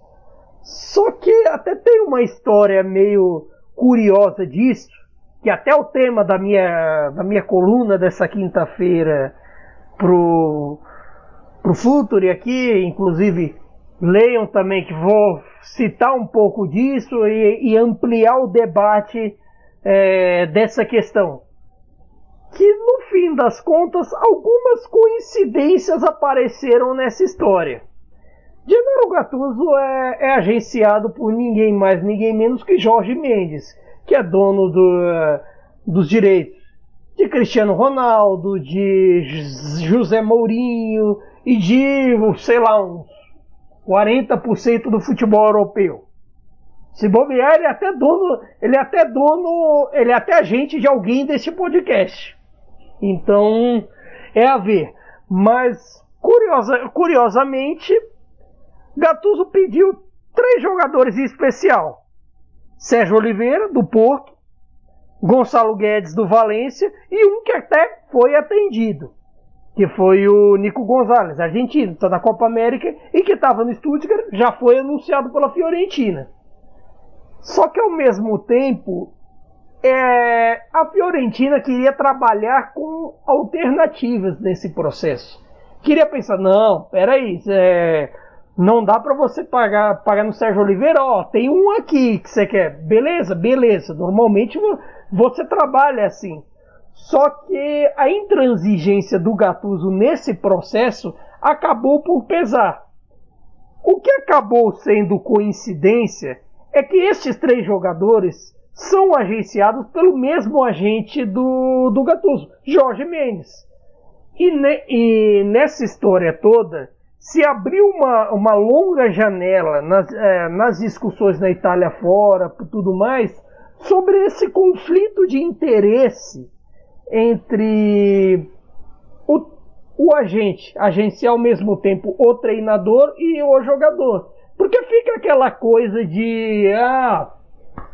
Só que até tem uma história meio curiosa disso, que até o tema da minha, da minha coluna dessa quinta-feira pro, pro Futuri aqui, inclusive leiam também que vou citar um pouco disso e, e ampliar o debate é, dessa questão que no fim das contas algumas coincidências apareceram nessa história. Gennaro Gattuso é, é, agenciado por ninguém mais, ninguém menos que Jorge Mendes, que é dono do, dos direitos de Cristiano Ronaldo, de José Mourinho e de, sei lá, uns, 40% do futebol europeu. Se bobear, ele é até dono, ele é até dono, ele é até agente de alguém desse podcast. Então, é a ver. Mas, curiosa, curiosamente, Gattuso pediu três jogadores em especial. Sérgio Oliveira, do Porto, Gonçalo Guedes, do Valência, e um que até foi atendido, que foi o Nico Gonzalez, argentino, está na Copa América, e que estava no Stuttgart, já foi anunciado pela Fiorentina. Só que ao mesmo tempo, é, a Fiorentina queria trabalhar com alternativas nesse processo. Queria pensar, não, peraí, é, não dá para você pagar, pagar no Sérgio Oliveira, ó, tem um aqui que você quer. Beleza, beleza. Normalmente você trabalha assim. Só que a intransigência do Gattuso nesse processo acabou por pesar. O que acabou sendo coincidência é que estes três jogadores são agenciados pelo mesmo agente do, do Gattuso, Jorge Mendes. E, ne, e nessa história toda, se abriu uma, uma longa janela nas, é, nas discussões na Itália fora, tudo mais, sobre esse conflito de interesse entre o, o agente, agenciar ao mesmo tempo o treinador e o jogador. Porque fica aquela coisa de. Ah,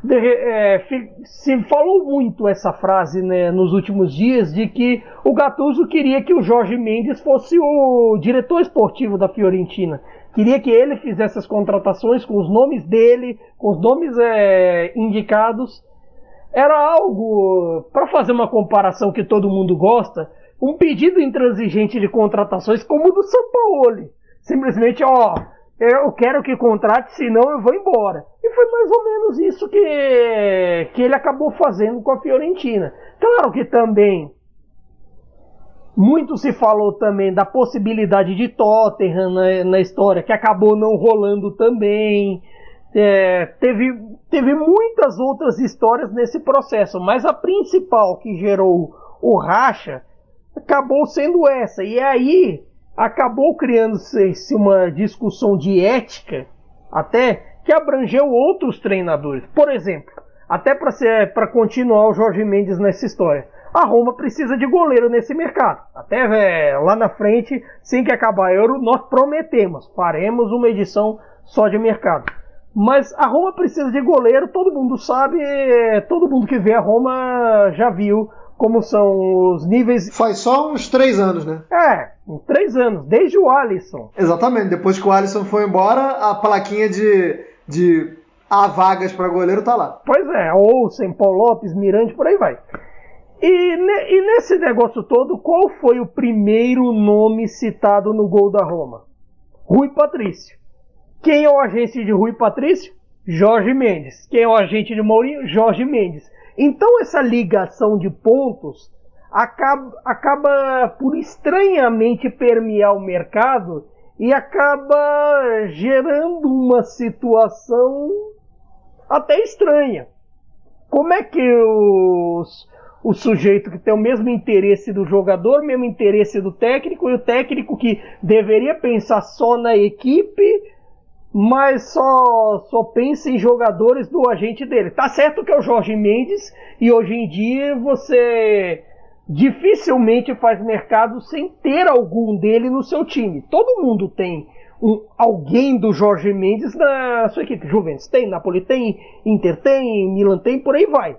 de, é, se falou muito essa frase né, nos últimos dias de que o Gattuso queria que o Jorge Mendes fosse o diretor esportivo da Fiorentina. Queria que ele fizesse as contratações com os nomes dele, com os nomes é, indicados. Era algo, para fazer uma comparação que todo mundo gosta, um pedido intransigente de contratações como o do Sampaoli. Simplesmente, ó, eu quero que contrate, senão eu vou embora. E foi mais ou menos isso que, que ele acabou fazendo com a Fiorentina. Claro que também muito se falou também da possibilidade de Tottenham na, na história, que acabou não rolando também. É, teve, teve muitas outras histórias nesse processo, mas a principal que gerou o racha acabou sendo essa. E aí acabou criando-se uma discussão de ética, até que abrangeu outros treinadores. Por exemplo, até para continuar o Jorge Mendes nessa história, a Roma precisa de goleiro nesse mercado. Até é, lá na frente, sem que acabar a Euro, nós prometemos, faremos uma edição só de mercado. Mas a Roma precisa de goleiro, todo mundo sabe, todo mundo que vê a Roma já viu como são os níveis. Faz só uns três anos, né? É, uns três anos, desde o Alisson. Exatamente, depois que o Alisson foi embora, a plaquinha de, de há vagas para goleiro tá lá. Pois é, Olsen, Paul Lopes, Mirante, por aí vai. E, e nesse negócio todo, qual foi o primeiro nome citado no gol da Roma? Rui Patrício. Quem é o agente de Rui Patrício? Jorge Mendes. Quem é o agente de Mourinho? Jorge Mendes. Então essa ligação de pontos acaba, acaba por estranhamente permear o mercado e acaba gerando uma situação até estranha. Como é que os, o sujeito que tem o mesmo interesse do jogador, o mesmo interesse do técnico, e o técnico que deveria pensar só na equipe, mas só, só pensa em jogadores do agente dele. Tá certo que é o Jorge Mendes e hoje em dia você dificilmente faz mercado sem ter algum dele no seu time. Todo mundo tem um, alguém do Jorge Mendes na sua equipe. Juventus tem, Napoli tem, Inter tem, Milan tem, por aí vai.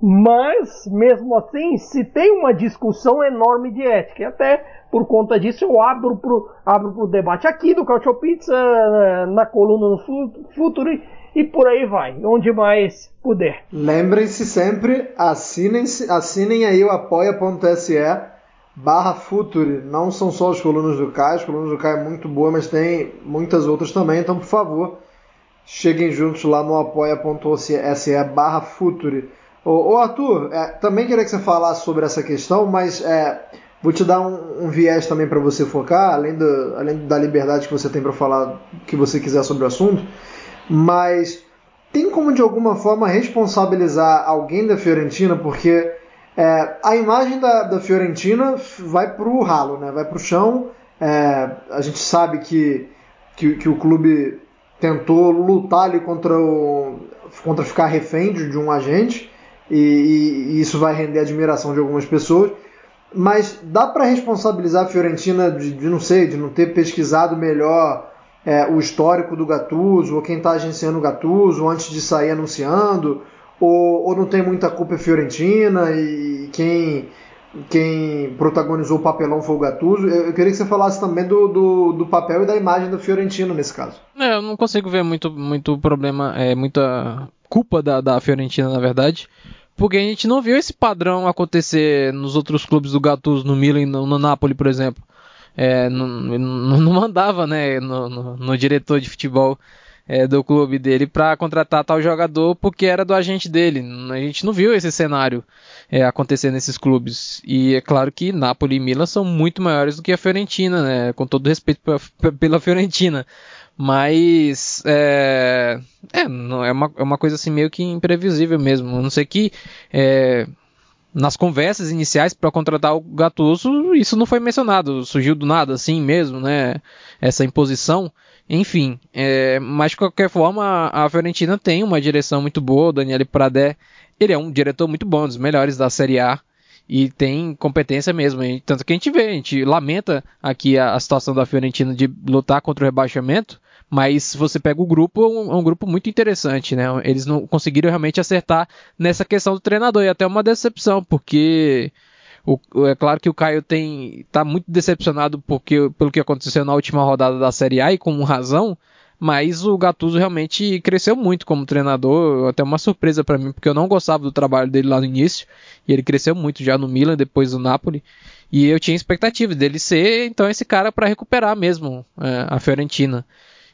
Mas, mesmo assim, se tem uma discussão enorme de ética, e até por conta disso eu abro abro pro debate aqui do Cautio Pizza, na coluna no Futuro e por aí vai, onde mais puder. Lembrem-se sempre, assinem, assinem aí o apoia.se barra Futuri. Não são só as colunas do Caio, as colunas do Caio é muito boa, mas tem muitas outras também, então por favor, cheguem juntos lá no apoia.se barra Futuri. Ô, ô Arthur, é, também queria que você falasse sobre essa questão, mas é, vou te dar um, um viés também para você focar, além, do, além da liberdade que você tem para falar o que você quiser sobre o assunto. Mas tem como de alguma forma responsabilizar alguém da Fiorentina, porque é, a imagem da, da Fiorentina vai para o ralo, né? vai para o chão. É, a gente sabe que que, que o clube tentou lutar ali contra, o, contra ficar refém de, de um agente, e, e, isso vai render admiração de algumas pessoas. Mas dá para responsabilizar a Fiorentina de, de, não sei, de não ter pesquisado melhor é, o histórico do Gattuso, ou quem está agenciando o Gattuso antes de sair anunciando, ou, ou não tem muita culpa a Fiorentina e quem quem protagonizou o papelão foi o Gattuso. Eu, queria que você falasse também do, do, do, papel e da imagem da Fiorentina nesse caso. É, eu não consigo ver muito, muito problema, é, muita culpa da, da Fiorentina, na verdade. Porque a gente não viu esse padrão acontecer nos outros clubes do Gattuso, no Milan e no, no Napoli, por exemplo. É, não, não, mandava né, no, no, no diretor de futebol é, do clube dele para contratar tal jogador porque era do agente dele. A gente não viu esse cenário é, acontecer nesses clubes. E é claro que Napoli e Milan são muito maiores do que a Fiorentina, né? Com todo respeito pela Fiorentina. Mas é, uma, é uma coisa assim meio que imprevisível mesmo. A não sei que é, nas conversas iniciais para contratar o Gattuso isso não foi mencionado, surgiu do nada assim mesmo, né? Essa imposição. Enfim, é, mas de qualquer forma, a Fiorentina tem uma direção muito boa. O Daniele Pradé, ele é um diretor muito bom, um dos melhores da Série A. E tem competência mesmo. Tanto que a gente vê, a gente lamenta aqui a, a situação da Fiorentina de lutar contra o rebaixamento. Mas se você pega o grupo, é um, é um, grupo muito interessante, né? Eles não conseguiram realmente acertar nessa questão do treinador. E até uma decepção, porque o, é claro que o Caio tem tá muito decepcionado porque, pelo que aconteceu na última rodada da Série A e com razão, mas o Gattuso realmente cresceu muito como treinador, até uma surpresa para mim, porque eu não gostava do trabalho dele lá no início, e ele cresceu muito já no Milan, depois do Napoli, e eu tinha expectativa dele ser então esse cara para recuperar mesmo é, a Fiorentina.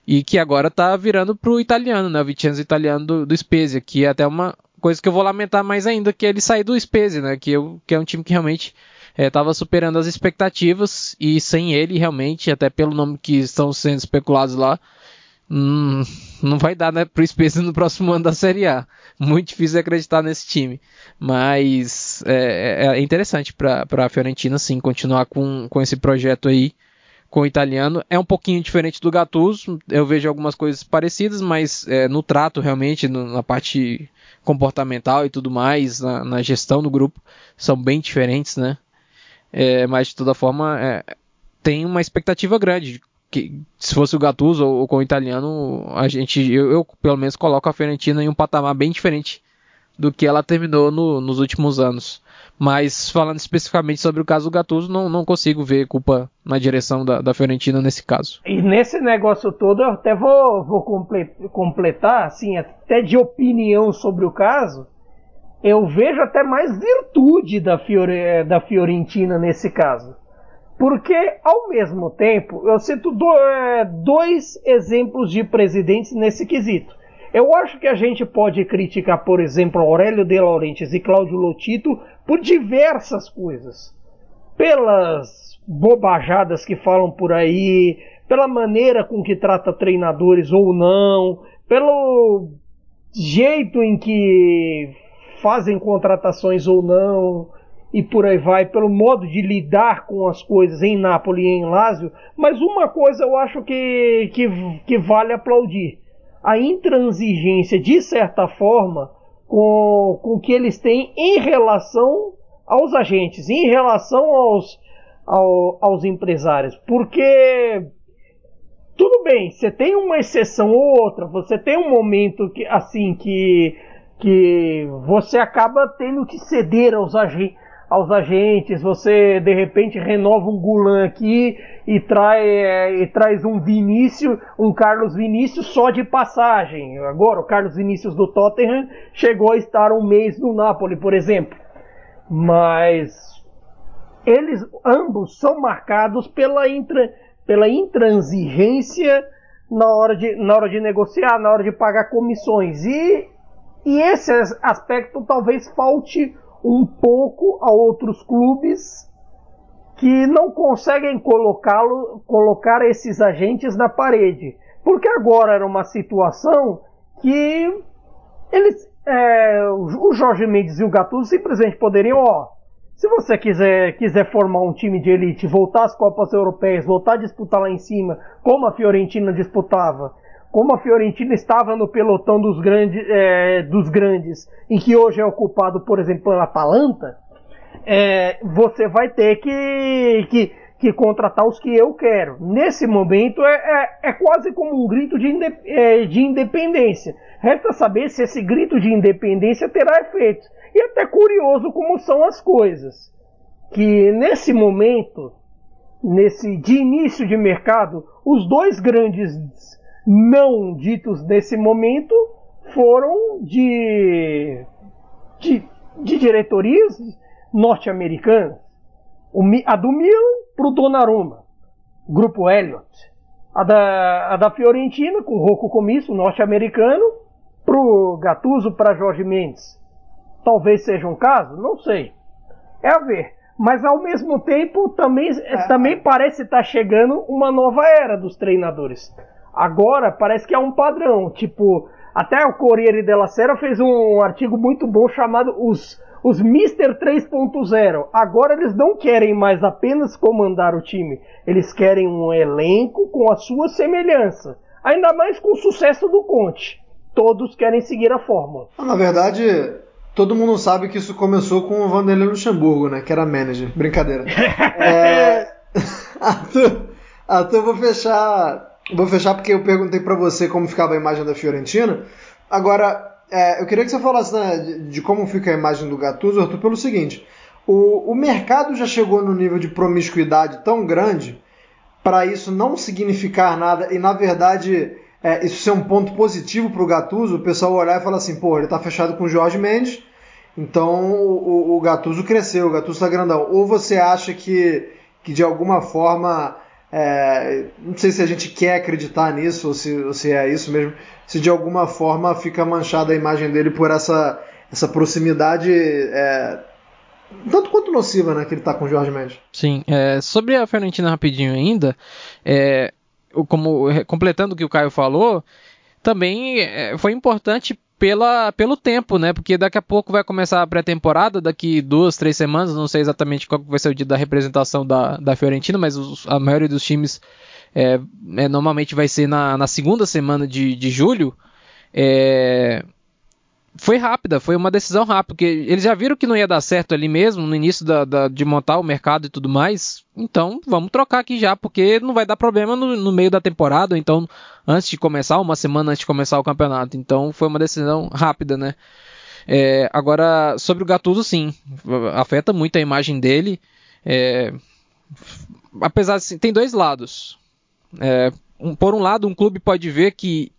E que agora tá virando pro italiano, né? O Vicenzo italiano do, do Spezia, que é até uma, coisa que eu vou lamentar mais ainda, que ele sair do Spezia, né? Que, eu, que é um time que realmente estava é, superando as expectativas e sem ele, realmente, até pelo nome que estão sendo especulados lá, hum, não vai dar né, pro Spezia no próximo ano da Série A. Muito difícil acreditar nesse time. Mas é, é, é interessante para a Fiorentina, sim, continuar com, com esse projeto aí com o italiano. É um pouquinho diferente do Gattuso, eu vejo algumas coisas parecidas, mas é, no trato realmente, no, na parte comportamental e tudo mais, na, na, gestão do grupo, são bem diferentes, né? É, mas de toda forma, é, tem uma expectativa grande. Que, se fosse o Gattuso ou, ou, com o italiano, a gente, eu, eu, pelo menos coloco a Fiorentina em um patamar bem diferente do que ela terminou no, nos últimos anos. Mas falando especificamente sobre o caso do Gattuso, não, não consigo ver culpa na direção da, da Fiorentina nesse caso. E nesse negócio todo, eu até vou, vou completar, assim, até de opinião sobre o caso, eu vejo até mais virtude da, Fiore, da Fiorentina nesse caso. Porque, ao mesmo tempo, eu cito é, dois exemplos de presidentes nesse quesito. Eu acho que a gente pode criticar, por exemplo, Aurélio de Laurentiis e Cláudio Lotito por diversas coisas. Pelas bobajadas que falam por aí, pela maneira com que trata treinadores ou não, pelo jeito em que fazem contratações ou não, e por aí vai, pelo modo de lidar com as coisas em Nápoles e em Lazio, mas uma coisa eu acho que, que, que vale aplaudir a intransigência, de certa forma, com, com que eles têm em relação aos agentes, em relação aos, ao, aos empresários. Porque tudo bem, você tem uma exceção ou outra, você tem um momento que assim que que você acaba tendo que ceder aos agentes aos agentes, você de repente renova um Gulan aqui e, trai, é, e traz um Vinícius, um Carlos Vinícius só de passagem. Agora, o Carlos Vinícius do Tottenham chegou a estar um mês no Napoli, por exemplo. Mas eles ambos são marcados pela, pela intransigência na hora, de, na hora de negociar, na hora de pagar comissões. E, e esse aspecto talvez falte um pouco a outros clubes que não conseguem colocá-lo, colocar esses agentes na parede. Porque agora era uma situação que eles, é, o Jorge Mendes e o Gattuso simplesmente poderiam, ó, Se você quiser, quiser formar um time de elite, voltar às Copas Europeias, voltar a disputar lá em cima, como a Fiorentina disputava, como a Fiorentina estava no pelotão dos, é, dos grandes, em que hoje é ocupado, por exemplo, pela Atalanta, é, você vai ter que, que, que, contratar os que eu quero. Nesse momento é, é, é quase como um grito de, é, de independência. Resta saber se esse grito de independência terá efeitos. E até curioso como são as coisas. Que nesse momento, nesse de início de mercado, os dois grandes não ditos nesse momento foram de, de, de diretorias norte-americanas. A do Milan para o Donnarumma, Grupo Elliott. A da, a da Fiorentina, com Rocco Comisso, norte-americano, para o Gattuso, para Jorge Mendes. Talvez seja um caso, não sei. É a ver. Mas ao mesmo tempo também, é. também parece estar tá chegando uma nova era dos treinadores. Agora parece que é um padrão. Tipo, até o Corriere della Sera fez um artigo muito bom chamado Os, os Mister 3.0. Agora eles não querem mais apenas comandar o time. Eles querem um elenco com a sua semelhança. Ainda mais com o sucesso do Conte. Todos querem seguir a fórmula. Na verdade, todo mundo sabe que isso começou com o Vanderlei Luxemburgo, né? Que era manager. Brincadeira. é... Arthur, Arthur, vou fechar Vou fechar porque eu perguntei para você como ficava a imagem da Fiorentina. Agora, é, eu queria que você falasse né, de, de, como fica a imagem do Gattuso, Arthur, pelo seguinte: o, o mercado já chegou no nível de promiscuidade tão grande para isso não significar nada e, na verdade, é, isso ser um ponto positivo para o Gattuso, o pessoal olhar e falar assim, pô, ele está fechado com o Jorge Mendes, então o, o, Gattuso cresceu, o Gattuso está grandão. Ou você acha que, que de alguma forma é, não sei se a gente quer acreditar nisso ou se, ou se é isso mesmo, se de alguma forma fica manchada a imagem dele por essa, essa proximidade é, tanto quanto nociva né, que ele está com o Jorge Mendes. Sim, é, sobre a Fiorentina rapidinho ainda, é, como completando o que o Caio falou, também é, foi importante pela, pelo tempo, né? Porque daqui a pouco vai começar a pré-temporada, daqui duas, três semanas, não sei exatamente qual vai ser o dia da representação da, da Fiorentina, mas os, a maioria dos times é, é, normalmente vai ser na, na segunda semana de, de julho. É, foi rápida, foi uma decisão rápida, porque eles já viram que não ia dar certo ali mesmo, no início da, da, de montar o mercado e tudo mais. Então, vamos trocar aqui já, porque não vai dar problema no, no, meio da temporada, então, antes de começar, uma semana antes de começar o campeonato. Então, foi uma decisão rápida, né? É, agora, sobre o Gattuso, sim, afeta muito a imagem dele. É, apesar de, tem dois lados. É, um, por um lado, um clube pode ver que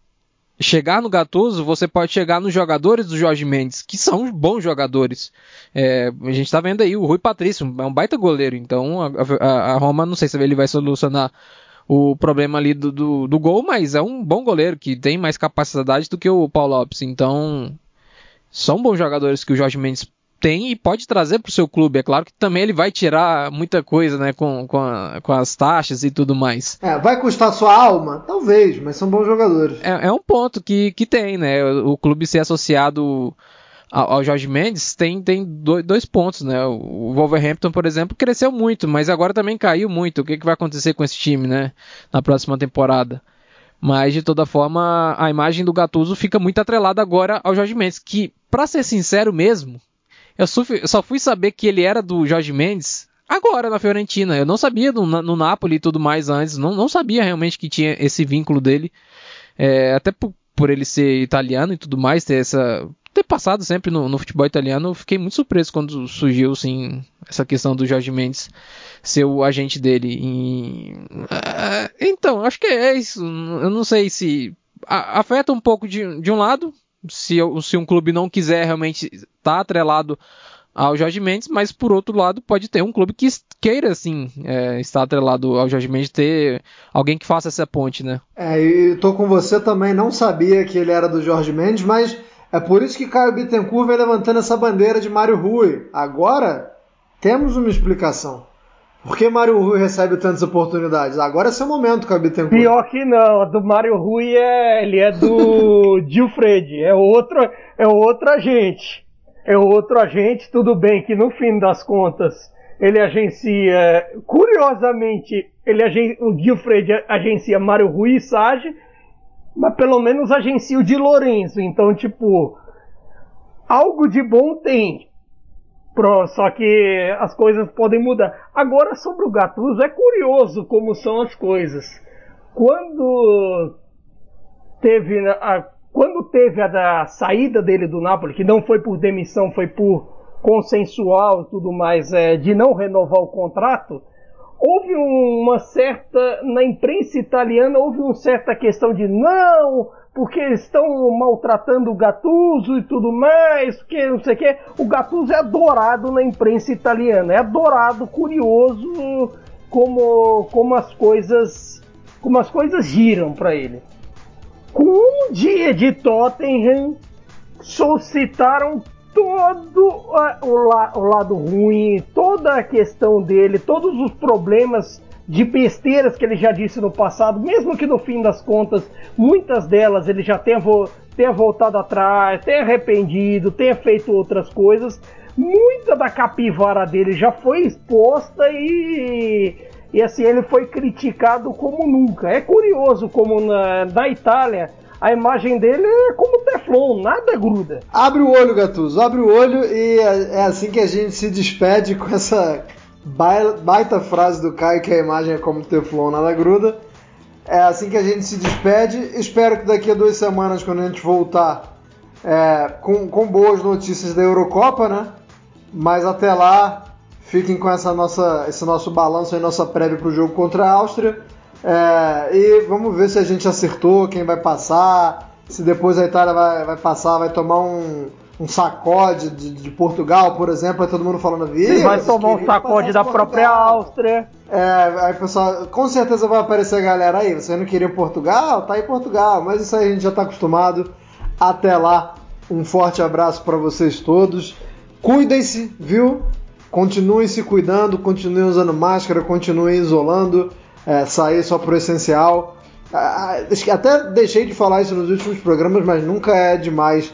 chegar no Gattuso, você pode chegar nos jogadores do Jorge Mendes, que são bons jogadores. É, a gente está vendo aí o Rui Patrício, é um baita goleiro, então a, a, a, Roma, não sei se ele vai solucionar o problema ali do, do, do, gol, mas é um bom goleiro, que tem mais capacidade do que o Paulo Lopes, então são bons jogadores que o Jorge Mendes tem e pode trazer para o seu clube. É claro que também ele vai tirar muita coisa, né, com, com, a, com as taxas e tudo mais. É, vai custar sua alma? Talvez, mas são bons jogadores. É, é um ponto que, que tem, né? O, o clube ser associado ao, ao Jorge Mendes tem, tem dois, dois, pontos, né? O Wolverhampton, por exemplo, cresceu muito, mas agora também caiu muito. O que, que vai acontecer com esse time, né? Na próxima temporada. Mas de toda forma, a imagem do Gattuso fica muito atrelada agora ao Jorge Mendes, que, para ser sincero mesmo, eu só fui saber que ele era do Jorge Mendes agora na Fiorentina. Eu não sabia no, no Napoli e tudo mais antes. Não, não sabia realmente que tinha esse vínculo dele. É, até por, por, ele ser italiano e tudo mais, ter essa. Ter passado sempre no, no futebol italiano, eu fiquei muito surpreso quando surgiu assim, essa questão do Jorge Mendes ser o agente dele. E, uh, então, acho que é isso. Eu não sei se afeta um pouco de, de um lado, se, se um clube não quiser realmente estar tá atrelado ao Jorge Mendes, mas por outro lado pode ter um clube que queira assim é, estar atrelado ao Jorge Mendes, ter alguém que faça essa ponte, né? É, e tô com você também, não sabia que ele era do Jorge Mendes, mas é por isso que Caio Bittencourt vem levantando essa bandeira de Mário Rui. Agora temos uma explicação. Por que Mário Rui recebe tantas oportunidades? Agora é seu momento, Cabitencourt. Pior que não, a do Mário Rui é, ele é do Gilfred, é outro, é outra gente. é outro agente, tudo bem que no fim das contas ele agencia, curiosamente, ele agen, o Gilfred agencia Mário Rui e Sage, mas pelo menos agencia o de Lourenço, então tipo, algo de bom tem. Pro, só que as coisas podem mudar. Agora sobre o Gattuso é curioso como são as coisas. Quando teve a, quando teve a da saída dele do Napoli, que não foi por demissão, foi por consensual e tudo mais, é, de não renovar o contrato, houve uma certa, na imprensa italiana, houve uma certa questão de não, porque estão maltratando o Gattuso e tudo mais, que não sei o que. O Gattuso é adorado na imprensa italiana, é adorado, curioso como, como as coisas como as coisas giram para ele. Com um dia de Tottenham, suscitaram todo o, la o lado ruim, toda a questão dele, todos os problemas de besteiras que ele já disse no passado, mesmo que no fim das contas, muitas delas ele já tenha, vo tenha voltado atrás, tenha arrependido, tenha feito outras coisas, muita da capivara dele já foi exposta e e assim, ele foi criticado como nunca. É curioso como na, na Itália a imagem dele é como Teflon, nada gruda. Abre o olho, Gattuso, abre o olho e é, é assim que a gente se despede com essa baita frase do Caio que a imagem é como Teflon, nada gruda. É assim que a gente se despede. Espero que daqui a duas semanas, quando a gente voltar, é, com, com boas notícias da Eurocopa, né? Mas até lá, Fiquem com essa nossa, esse nosso balanço aí, nossa prévia para o jogo contra a Áustria. É, e vamos ver se a gente acertou, quem vai passar, se depois a Itália vai, vai passar, vai tomar um, um sacode de, de, Portugal, por exemplo, aí todo mundo falando Se vai tomar um sacode da própria Áustria. É, aí pessoal, com certeza vai aparecer a galera aí, você não queria Portugal? Tá aí Portugal, mas isso aí a gente já está acostumado. Até lá, um forte abraço para vocês todos. Cuidem-se, viu? Continuem se cuidando, continuem usando máscara, continuem isolando, é, sair só pro essencial. Até deixei de falar isso nos últimos programas, mas nunca é demais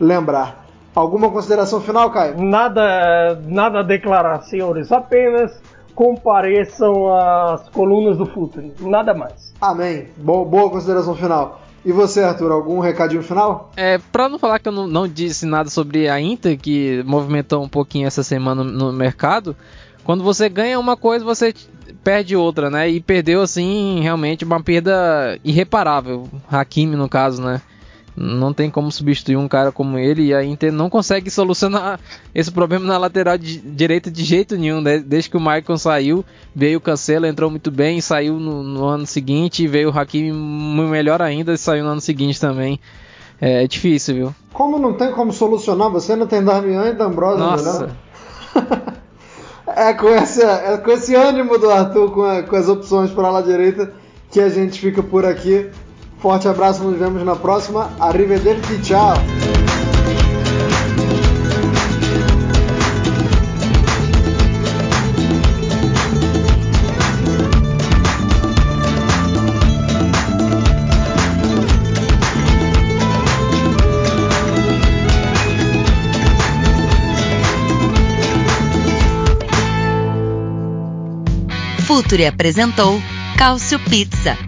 lembrar. Alguma consideração final, Caio? Nada, nada a declarar, senhores. Apenas compareçam às colunas do Futuro. Nada mais. Amém. Boa, boa consideração final. E você, Arthur, algum recadinho final? É, pra não falar que eu não, não, disse nada sobre a Inter, que movimentou um pouquinho essa semana no mercado, quando você ganha uma coisa, você perde outra, né? E perdeu, assim, realmente uma perda irreparável. Hakimi, no caso, né? Não tem como substituir um cara como ele e a Inter não consegue solucionar esse problema na lateral de, direita de jeito nenhum. Né? Desde que o Maicon saiu, veio o Cancelo, entrou muito bem, saiu no, no ano seguinte, veio o Hakimi melhor ainda e saiu no ano seguinte também. É, é, difícil, viu? Como não tem como solucionar, você não tem Darmian e D'Ambrosio, Nossa. é, com esse, é com esse ânimo do Arthur, com, a, com as opções para lá direita, que a gente fica por aqui. Forte abraço, nos vemos na próxima. Arrivederci, tchau! Futuri apresentou Cálcio Pizza